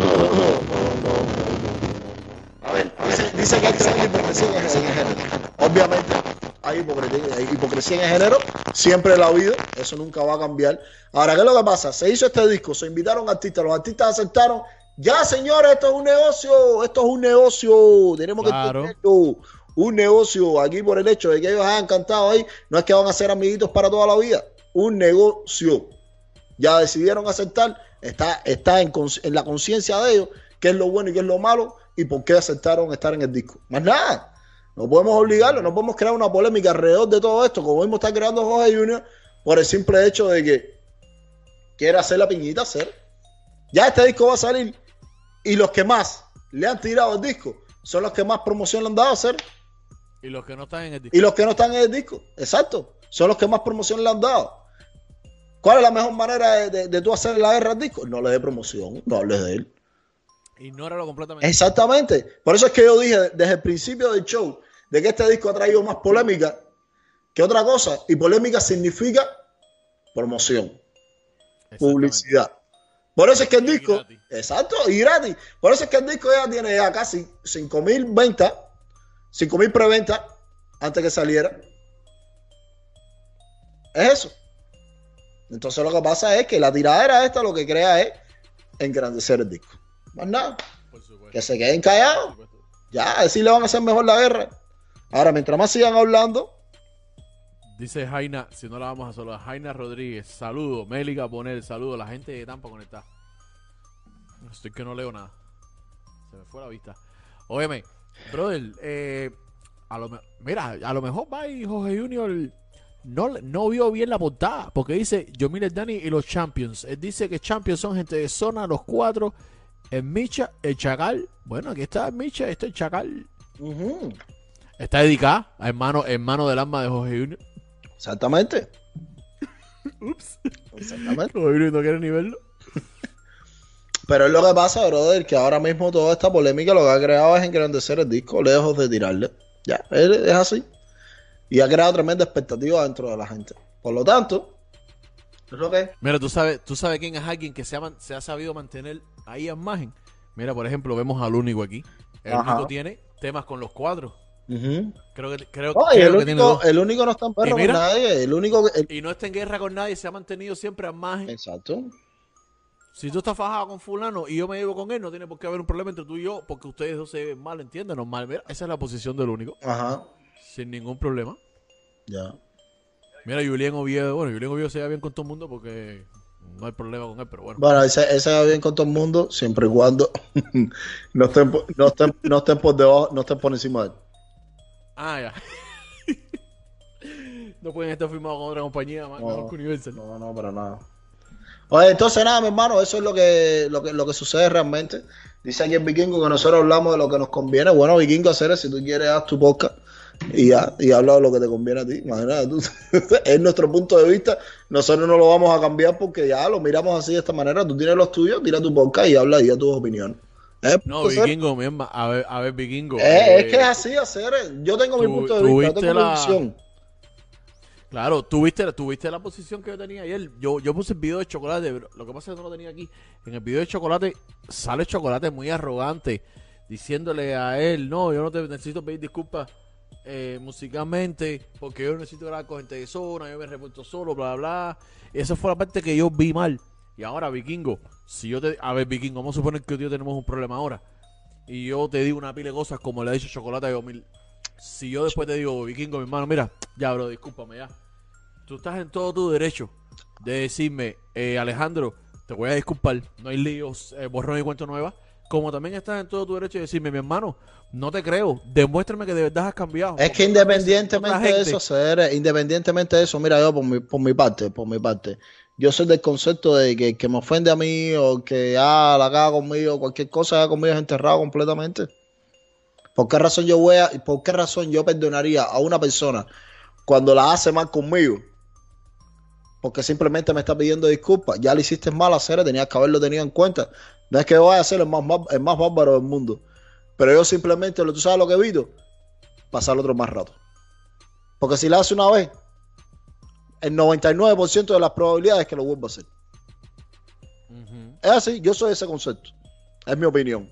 A ver, dice, dice que hay tremenda hipocresía en el género. Obviamente, hay hipocresía, hay hipocresía en el género, siempre la ha habido, eso nunca va a cambiar. Ahora, ¿qué es lo que pasa? Se hizo este disco, se invitaron artistas, los artistas aceptaron. Ya, señores, esto es un negocio, esto es un negocio, tenemos Claro. que entenderlo. Un negocio, aquí por el hecho de que ellos hayan cantado ahí, no es que van a ser amiguitos para toda la vida, un negocio. Ya decidieron aceptar, está, está en, la conciencia de ellos, qué es lo bueno y qué es lo malo, y por qué aceptaron estar en el disco. Más nada. No podemos obligarlo, no podemos crear una polémica alrededor de todo esto, como mismo está creando Jorge Junior, por el simple hecho de que quiere hacer la piñita hacer. Ya este disco va a salir, y los que más le han tirado el disco son los que más promoción le han dado a hacer. Y los que no están en el disco. Y los que no están en el disco, exacto, son los que más promoción le han dado. ¿Cuál es la mejor manera de, de, de tú hacer la guerra al disco? No le dé promoción, no hables de él. Ignóralo completamente. Exactamente. Por eso es que yo dije desde el principio del show de que este disco ha traído más polémica que otra cosa. Y polémica significa promoción, publicidad. Por eso es que el disco, exacto, y gratis. Por eso es que el disco ya tiene ya casi 5.000 ventas, 5.000 preventas antes que saliera. Es eso. Entonces lo que pasa es que la tiradera esta lo que crea es engrandecer el disco. Más nada. Que se queden callados. Ya, así le van a hacer mejor la guerra. Ahora, mientras más sigan hablando, Dice Jaina, si no la vamos a saludar, Jaina Rodríguez, saludo, Mélica Poner, saludo, la gente de Tampa conectada. Estoy que no leo nada. Se me fue la vista. Óyeme, brother, eh, a lo mira, a lo mejor va y Jorge Junior no, no vio bien la portada, porque dice yo mire Dani y los Champions. Él dice que Champions son gente de zona, los cuatro, el Micha, el Chacal. Bueno, aquí está el Micha, este es el Chacal. Ujú. Está dedicada a hermano, hermano del alma de Jorge Junior. Exactamente. Ups. Exactamente. Jorge Junior no quiere ni verlo. Pero es lo que pasa, brother, que ahora mismo toda esta polémica lo que ha creado es engrandecer el disco lejos de tirarle. Ya, es, así. Y ha creado tremenda expectativa dentro de la gente. Por lo tanto, es lo que es. Mira, tú sabes, tú sabes quién es alguien que se ha, se ha sabido mantener ahí a imagen. Mira, por ejemplo, vemos al único aquí. El Ajá. único tiene temas con los cuatro. Ujú. Creo que, creo, No, y creo el, que tiene único, dos. el único no está en perro Y con mira- nadie. El único el- Y no está en guerra con nadie, se ha mantenido siempre a imagen. Exacto. Si tú estás fajado con fulano y yo me llevo con él, no tiene por qué haber un problema entre tú y yo, porque ustedes dos se ven mal, ¿entienden? Normal. Mira, esa es la posición del único, Ajá. sin ningún problema. Ya. Mira, Julián Oviedo, bueno, Julián Oviedo se lleva bien con todo el mundo porque no hay problema con él, pero bueno. Bueno, ese, ese va bien con todo el mundo, siempre y cuando no estén, por- no estén, no estén por debajo, no estén por encima de él. Ah, ya. no pueden estar firmados con otra compañía más No. mejor que Universal. No, no, para nada. Oye, entonces nada, mi hermano, eso es lo que, lo que, lo que sucede realmente. Dice aquí el vikingo que nosotros hablamos de lo que nos conviene. Bueno, vikingo, hacer es, si tú quieres, haz tu podcast y ya, y habla de lo que te conviene a ti. Imagínate tú. es nuestro punto de vista. Nosotros no lo vamos a cambiar porque ya lo miramos así de esta manera. Tú tienes los tuyos, tira tu podcast y habla y da tus opiniones. ¿Eh? No, Entonces, Vikingo, mi herma- a ver, a ver, Vikingo. eh, eh, es que es así hacer. Yo tengo mi punto de vista, yo tengo mi la- visión. Claro, tuviste, tuviste la posición que yo tenía ayer. Yo, yo puse el video de chocolate, pero lo que pasa es que no lo tenía aquí. En el video de chocolate sale chocolate muy arrogante, diciéndole a él, no, yo no te necesito pedir disculpas eh, musicalmente, porque yo necesito grabar con gente de zona, yo me reporto solo, bla, bla. Esa fue la parte que yo vi mal. Y ahora, Vikingo, si yo te... A ver, Vikingo, vamos a suponer que yo tenemos un problema ahora. Y yo te digo una pila de cosas como le ha dicho Chocolate a Yomil. Si yo después te digo, Vikingo, mi hermano, mira, ya, bro, discúlpame, ya. Tú estás en todo tu derecho de decirme, eh, Alejandro, te voy a disculpar, no hay líos, eh, borrón y cuento nueva. Como también estás en todo tu derecho de decirme, mi hermano, no te creo, demuéstrame que de verdad has cambiado. Es que independientemente de eso, Cere, independientemente de eso, mira, yo por mi, por mi parte, por mi parte, yo soy del concepto de que que me ofende a mí o que ah, la caga conmigo, cualquier cosa haga conmigo es enterrado completamente. ¿Por qué razón yo voy a, por qué razón yo perdonaría a una persona cuando la hace mal conmigo? Porque simplemente me está pidiendo disculpas. Ya le hiciste mal a Cere, tenías que haberlo tenido en cuenta. No es que vaya a ser el más, bar- el más bárbaro del mundo. Pero yo simplemente, ¿tú sabes lo que evito? Pasar otro más rato. Porque si la hace una vez, el 99% de las probabilidades es que lo vuelva a hacer. Es así, yo soy ese concepto. Es mi opinión.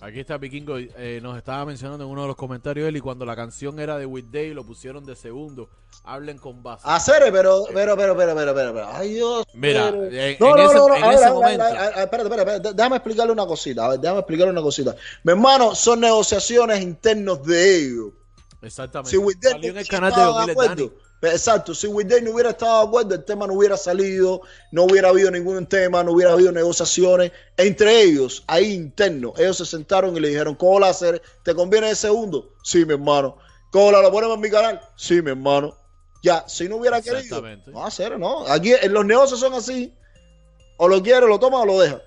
Aquí está Vikingo, eh, nos estaba mencionando en uno de los comentarios él y cuando la canción era de With Day lo pusieron de segundo. Hablen con base. Hacer, pero, pero, pero, pero, pero, pero, pero. Ay, Dios. Mira, pero- en- no, en no, ese- no, no, en a ese a ver, momento. a ver, a ver, espérate, espérate, espérate, déjame explicarle una cosita, a ver, déjame explicarle una cosita. Mi hermano, son negociaciones internos de ellos. Exactamente. Si Whitney Salió en el canal de de 2000 acuerdo, Dani. Pues, Exacto, si Whitney no hubiera estado de acuerdo, el tema no hubiera salido, no hubiera habido ningún tema, no hubiera habido negociaciones. Entre ellos, ahí interno, ellos se sentaron y le dijeron, ¿cómo la hacer? ¿Te conviene el segundo? Sí, mi hermano. ¿Cómo la lo ponemos en mi canal? Sí, mi hermano. Ya, si no hubiera querido, no hacer, no. Aquí en los negocios son así. O lo quiere, lo toma o lo deja.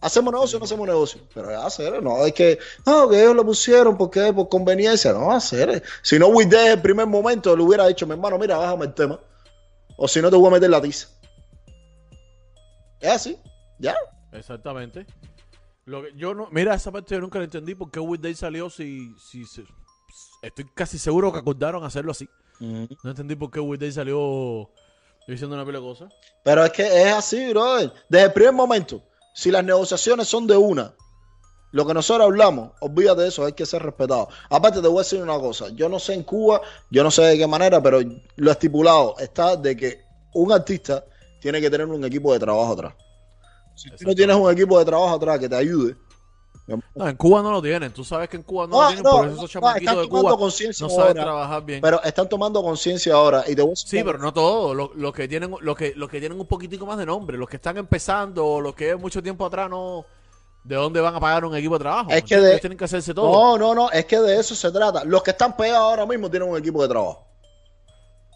Hacemos negocio o no hacemos negocio. Pero es hacer, no, es que, no, que ellos lo pusieron porque por conveniencia. No, hacer. Si no, Wiz desde el primer momento le hubiera dicho, mi hermano, mira, bájame el tema. O si no, te voy a meter la tiza. Es así, ya. Exactamente. Lo que, yo no, mira, esa parte yo nunca la entendí por qué With Day salió si, si se- estoy casi seguro que acordaron hacerlo así. No entendí por qué Day salió diciendo una pila de cosas. Pero es que es así, brother. Desde el primer momento, si las negociaciones son de una, lo que nosotros hablamos, olvídate de eso, hay que ser respetado. Aparte, te voy a decir una cosa. Yo no sé en Cuba, yo no sé de qué manera, pero lo estipulado está de que un artista tiene que tener un equipo de trabajo atrás. Si tú no tienes un equipo de trabajo atrás que te ayude, No, en Cuba no lo tienen. Tú sabes que en Cuba no, No, lo tienen, no, por eso no, esos chamaquitos están de Cuba no saben ahora. trabajar bien. pero están tomando conciencia ahora. Y te voy a decir Sí, pero no todos. Los, los que tienen, los que, los que tienen un poquitico más de nombre, los que están empezando, o los que mucho tiempo atrás, no. ¿De dónde van a pagar un equipo de trabajo? Es que de- tienen que hacerse todo. No, no, no, es que de eso se trata. Los que están pegados ahora mismo tienen un equipo de trabajo.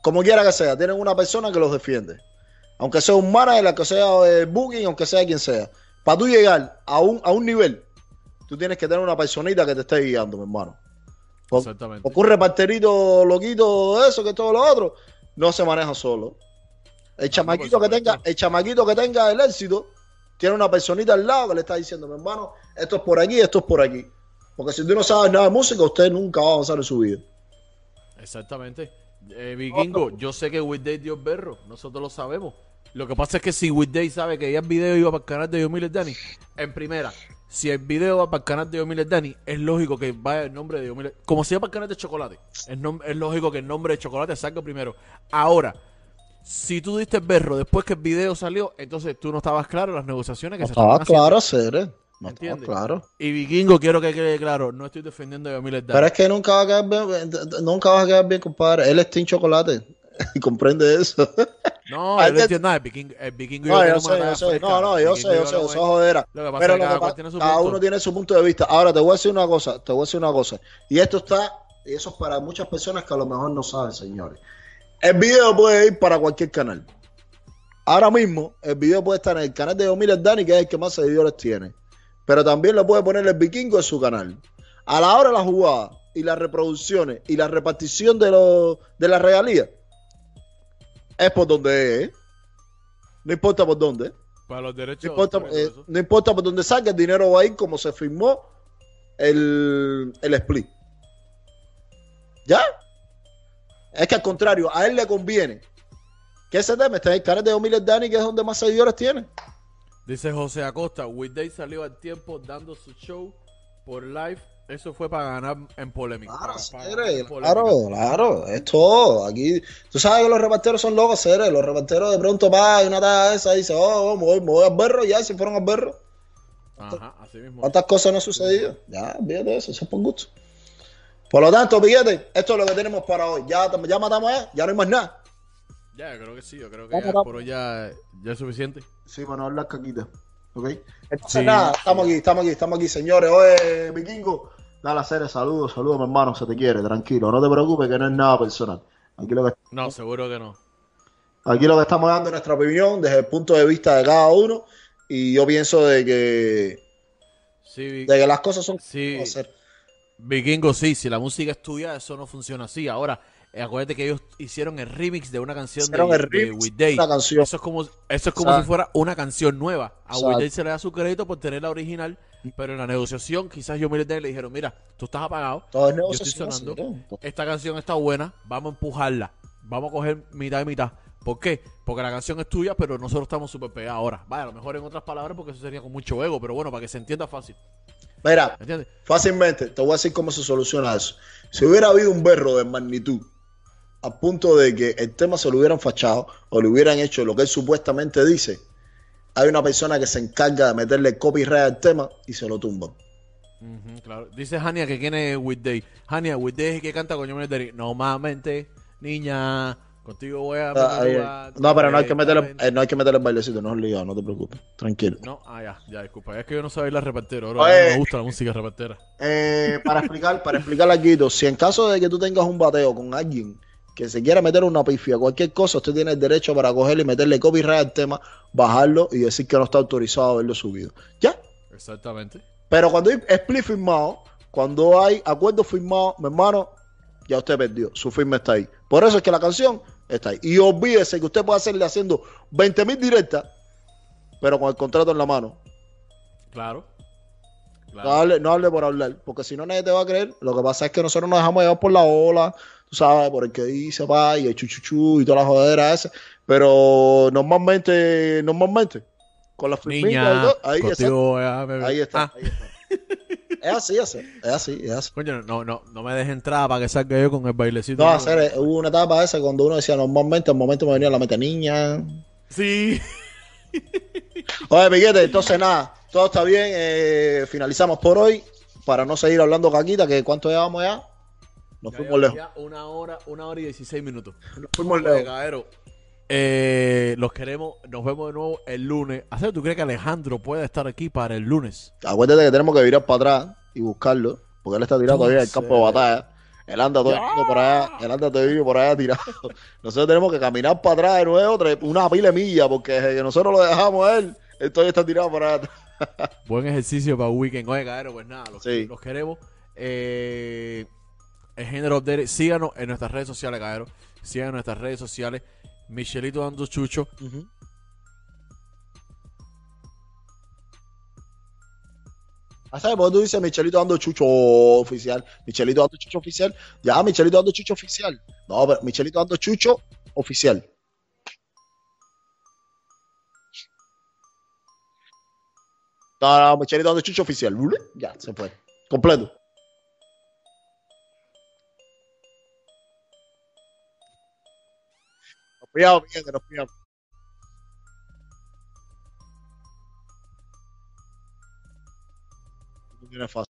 Como quiera que sea, tienen una persona que los defiende. Aunque sea un manager, aunque sea el booking, aunque sea quien sea. Para tú llegar a un, a un nivel, tú tienes que tener una personita que te esté guiando, mi hermano. Exactamente. Ocurre parterito, loquito, eso, que todo lo otro, no se maneja solo. El chamaquito que supuesto. tenga, el chamaquito que tenga el éxito, tiene una personita al lado que le está diciendo, mi hermano, esto es por aquí, esto es por aquí. Porque si tú no sabes nada de música, usted nunca va a avanzar en su vida. Exactamente. Eh, Vikingo, yo sé que Weekday dio berro, nosotros lo sabemos. Lo que pasa es que si Weekday sabe que ya el video iba para el canal de Yomiles Dani, en primera, si el video va para el canal de Yomiles Dani, es lógico que vaya el nombre de Yomiles. Como si va para el canal de Chocolate, es, lógico que el nombre de Chocolate salga primero. Ahora, si tú diste el berro después que el video salió, entonces tú no estabas claro en las negociaciones que No se estaba estaban haciendo. claro, Cere. No estaba claro. Y Vikingo, quiero que quede claro, no estoy defendiendo a Yomiles Dani. Pero es que nunca va a quedar bien, nunca va a quedar bien, compadre. Él es Team Chocolate. Y comprende eso. No, yo no entiendo nada. El vikingo, el vikingo No, yo sé, yo sé. fresca. No, yo sé, yo sé, eso es jodera. Lo Pero lo cada punto. uno tiene su punto de vista. Ahora te voy a decir una cosa, te voy a decir una cosa. Y esto está, y eso es para muchas personas que a lo mejor no saben, señores. El video puede ir para cualquier canal. Ahora mismo, el video puede estar en el canal de Domiles Dani, que es el que más seguidores tiene. Pero también le puede poner el vikingo en su canal. A la hora de la jugada y las reproducciones y la repartición de, los de las regalías, es por donde es. ¿eh? No importa por dónde. Para los derechos. No importa, eh, no importa por dónde salga, el dinero va a ir como se firmó el, el split. ¿Ya? Es que al contrario, a él le conviene que ese tema esté en el canal de Omiles Dani, que es donde más seguidores tiene. Dice José Acosta, Weekday salió al tiempo dando su show por live. Eso fue para ganar en polémica. Claro, para- para Cere, ganar en polémica. claro, claro, es todo. Aquí, tú sabes que los reparteros son locos, Cere. Los reparteros de pronto va y una taza esa y dice, oh, me voy, me voy al berro, ya, se fueron al berro. Ajá, así mismo. ¿Cuántas cosas no han sucedido? Ya, olvídate de eso, eso es por gusto. Por lo tanto, Piquete, esto es lo que tenemos para hoy. Ya, ya matamos ya, ya no hay más nada. Ya, yo creo que sí. Yo creo que ya por hoy ya, ya es suficiente. Sí, para no hablar caquita. ¿Ok? Entonces, Sí, nada, estamos aquí, estamos aquí, estamos aquí, señores. Oye, Vikingo, dale a hacer saludos, saludos, mi hermano, se te quiere, tranquilo. No te preocupes, que no es nada personal. Aquí lo que, No, seguro que no. aquí lo que estamos dando es nuestra opinión desde el punto de vista de cada uno. Y yo pienso de que, Sí, de que las cosas son Sí. Vikingo, sí. Si la música es tuya, eso no funciona así. Ahora, acuérdate que ellos hicieron el remix de una canción Hicieron de, el de de una canción. Eso es como, eso es como Exacto. si fuera una canción nueva. A Exacto. Weekday se le da su crédito por tener la original, pero en la negociación quizás yo me le dijeron, mira, tú estás apagado, Todo es yo estoy sonando, esta canción está buena, vamos a empujarla, vamos a coger mitad y mitad. ¿Por qué? Porque la canción es tuya, pero nosotros estamos súper pegados ahora. Vaya, a lo mejor en otras palabras, porque eso sería con mucho ego, pero bueno, para que se entienda fácil. Mira, ¿Me entiendes? Fácilmente, te voy a decir cómo se soluciona eso. Si hubiera habido un berro de magnitud a punto de que el tema se lo hubieran fachado o le hubieran hecho lo que él supuestamente dice, hay una persona que se encarga de meterle copyright al tema y se lo tumban. Ujú, claro. Dice Hania que quién es Weekday. Hania, Weekday es el que canta con yo me Normalmente, niña, contigo voy a... Ah, ahí- no, pero no hay que meterle, completamente". eh, no hay que meterle el bailecito, no es ligado, no te preocupes, tranquilo. No, ah, ya, ya, disculpa. Es que yo no sabía bailar repartero. Bro. Oye. No me gusta la música repartera. Eh, para explicar, para explicar algo, si en caso de que tú tengas un bateo con alguien que se quiera meter una pifia, cualquier cosa, usted tiene el derecho para cogerle y meterle copyright al tema, bajarlo y decir que no está autorizado a verlo subido. ¿Ya? Exactamente. Pero cuando hay split firmado, cuando hay acuerdo firmado, mi hermano, ya usted perdió. Su firma está ahí. Por eso es que la canción está ahí. Y olvídese que usted puede hacerle haciendo 20 mil directas, pero con el contrato en la mano. Claro. No Claro. hable, no hable por hablar, porque si no nadie te va a creer. Lo que pasa es que nosotros nos dejamos llevar por la ola, tú sabes, por el que dice, pa, y el chuchuchu y toda la jodera esa. Pero normalmente, normalmente, con la firmita y Niña, todo, ahí está. contigo beber. Ahí está, Ah, ahí está. Es así, es así, es así, es así. coño, no, no, no me dejes entrar para que salga yo con el bailecito. No, hacer, eh, hubo una etapa esa cuando uno decía normalmente, al momento me venía la meta niña. Sí. Oye, Piquete, entonces nada, todo está bien. eh, finalizamos por hoy para no seguir hablando caquita, que cuánto llevamos ya. Nos Ya fuimos lejos. ya una hora, una hora y 16 minutos. Nos fuimos Oye, lejos. caballero, eh, los queremos, nos vemos de nuevo el lunes. ¿Hacer tú crees que Alejandro puede estar aquí para el lunes? Acuérdate que tenemos que virar para atrás y buscarlo, porque él está tirado todavía en el campo de batalla. Él anda todo el mundo por allá, él anda todavía por allá tirado. Nosotros tenemos que caminar para atrás de nuevo, una pila de millas, porque desde que nosotros lo dejamos a él, él todavía está tirado por allá. Buen ejercicio para un weekend. Oye, cabrón, pues nada, los, Sí. los queremos. Eh, el género update, síganos en nuestras redes sociales, cabrón. Síganos en nuestras redes sociales. Michelito dando chucho. Ah, ¿sabes por qué tú dices Michelito dando chucho oficial? Michelito dando chucho oficial. Ya, Michelito dando chucho oficial. No, pero Michelito dando chucho oficial. No, Michelito dando chucho oficial. Ya, se fue. Completo. Nos pillamos, mi gente, nos pillamos. No tiene fácil.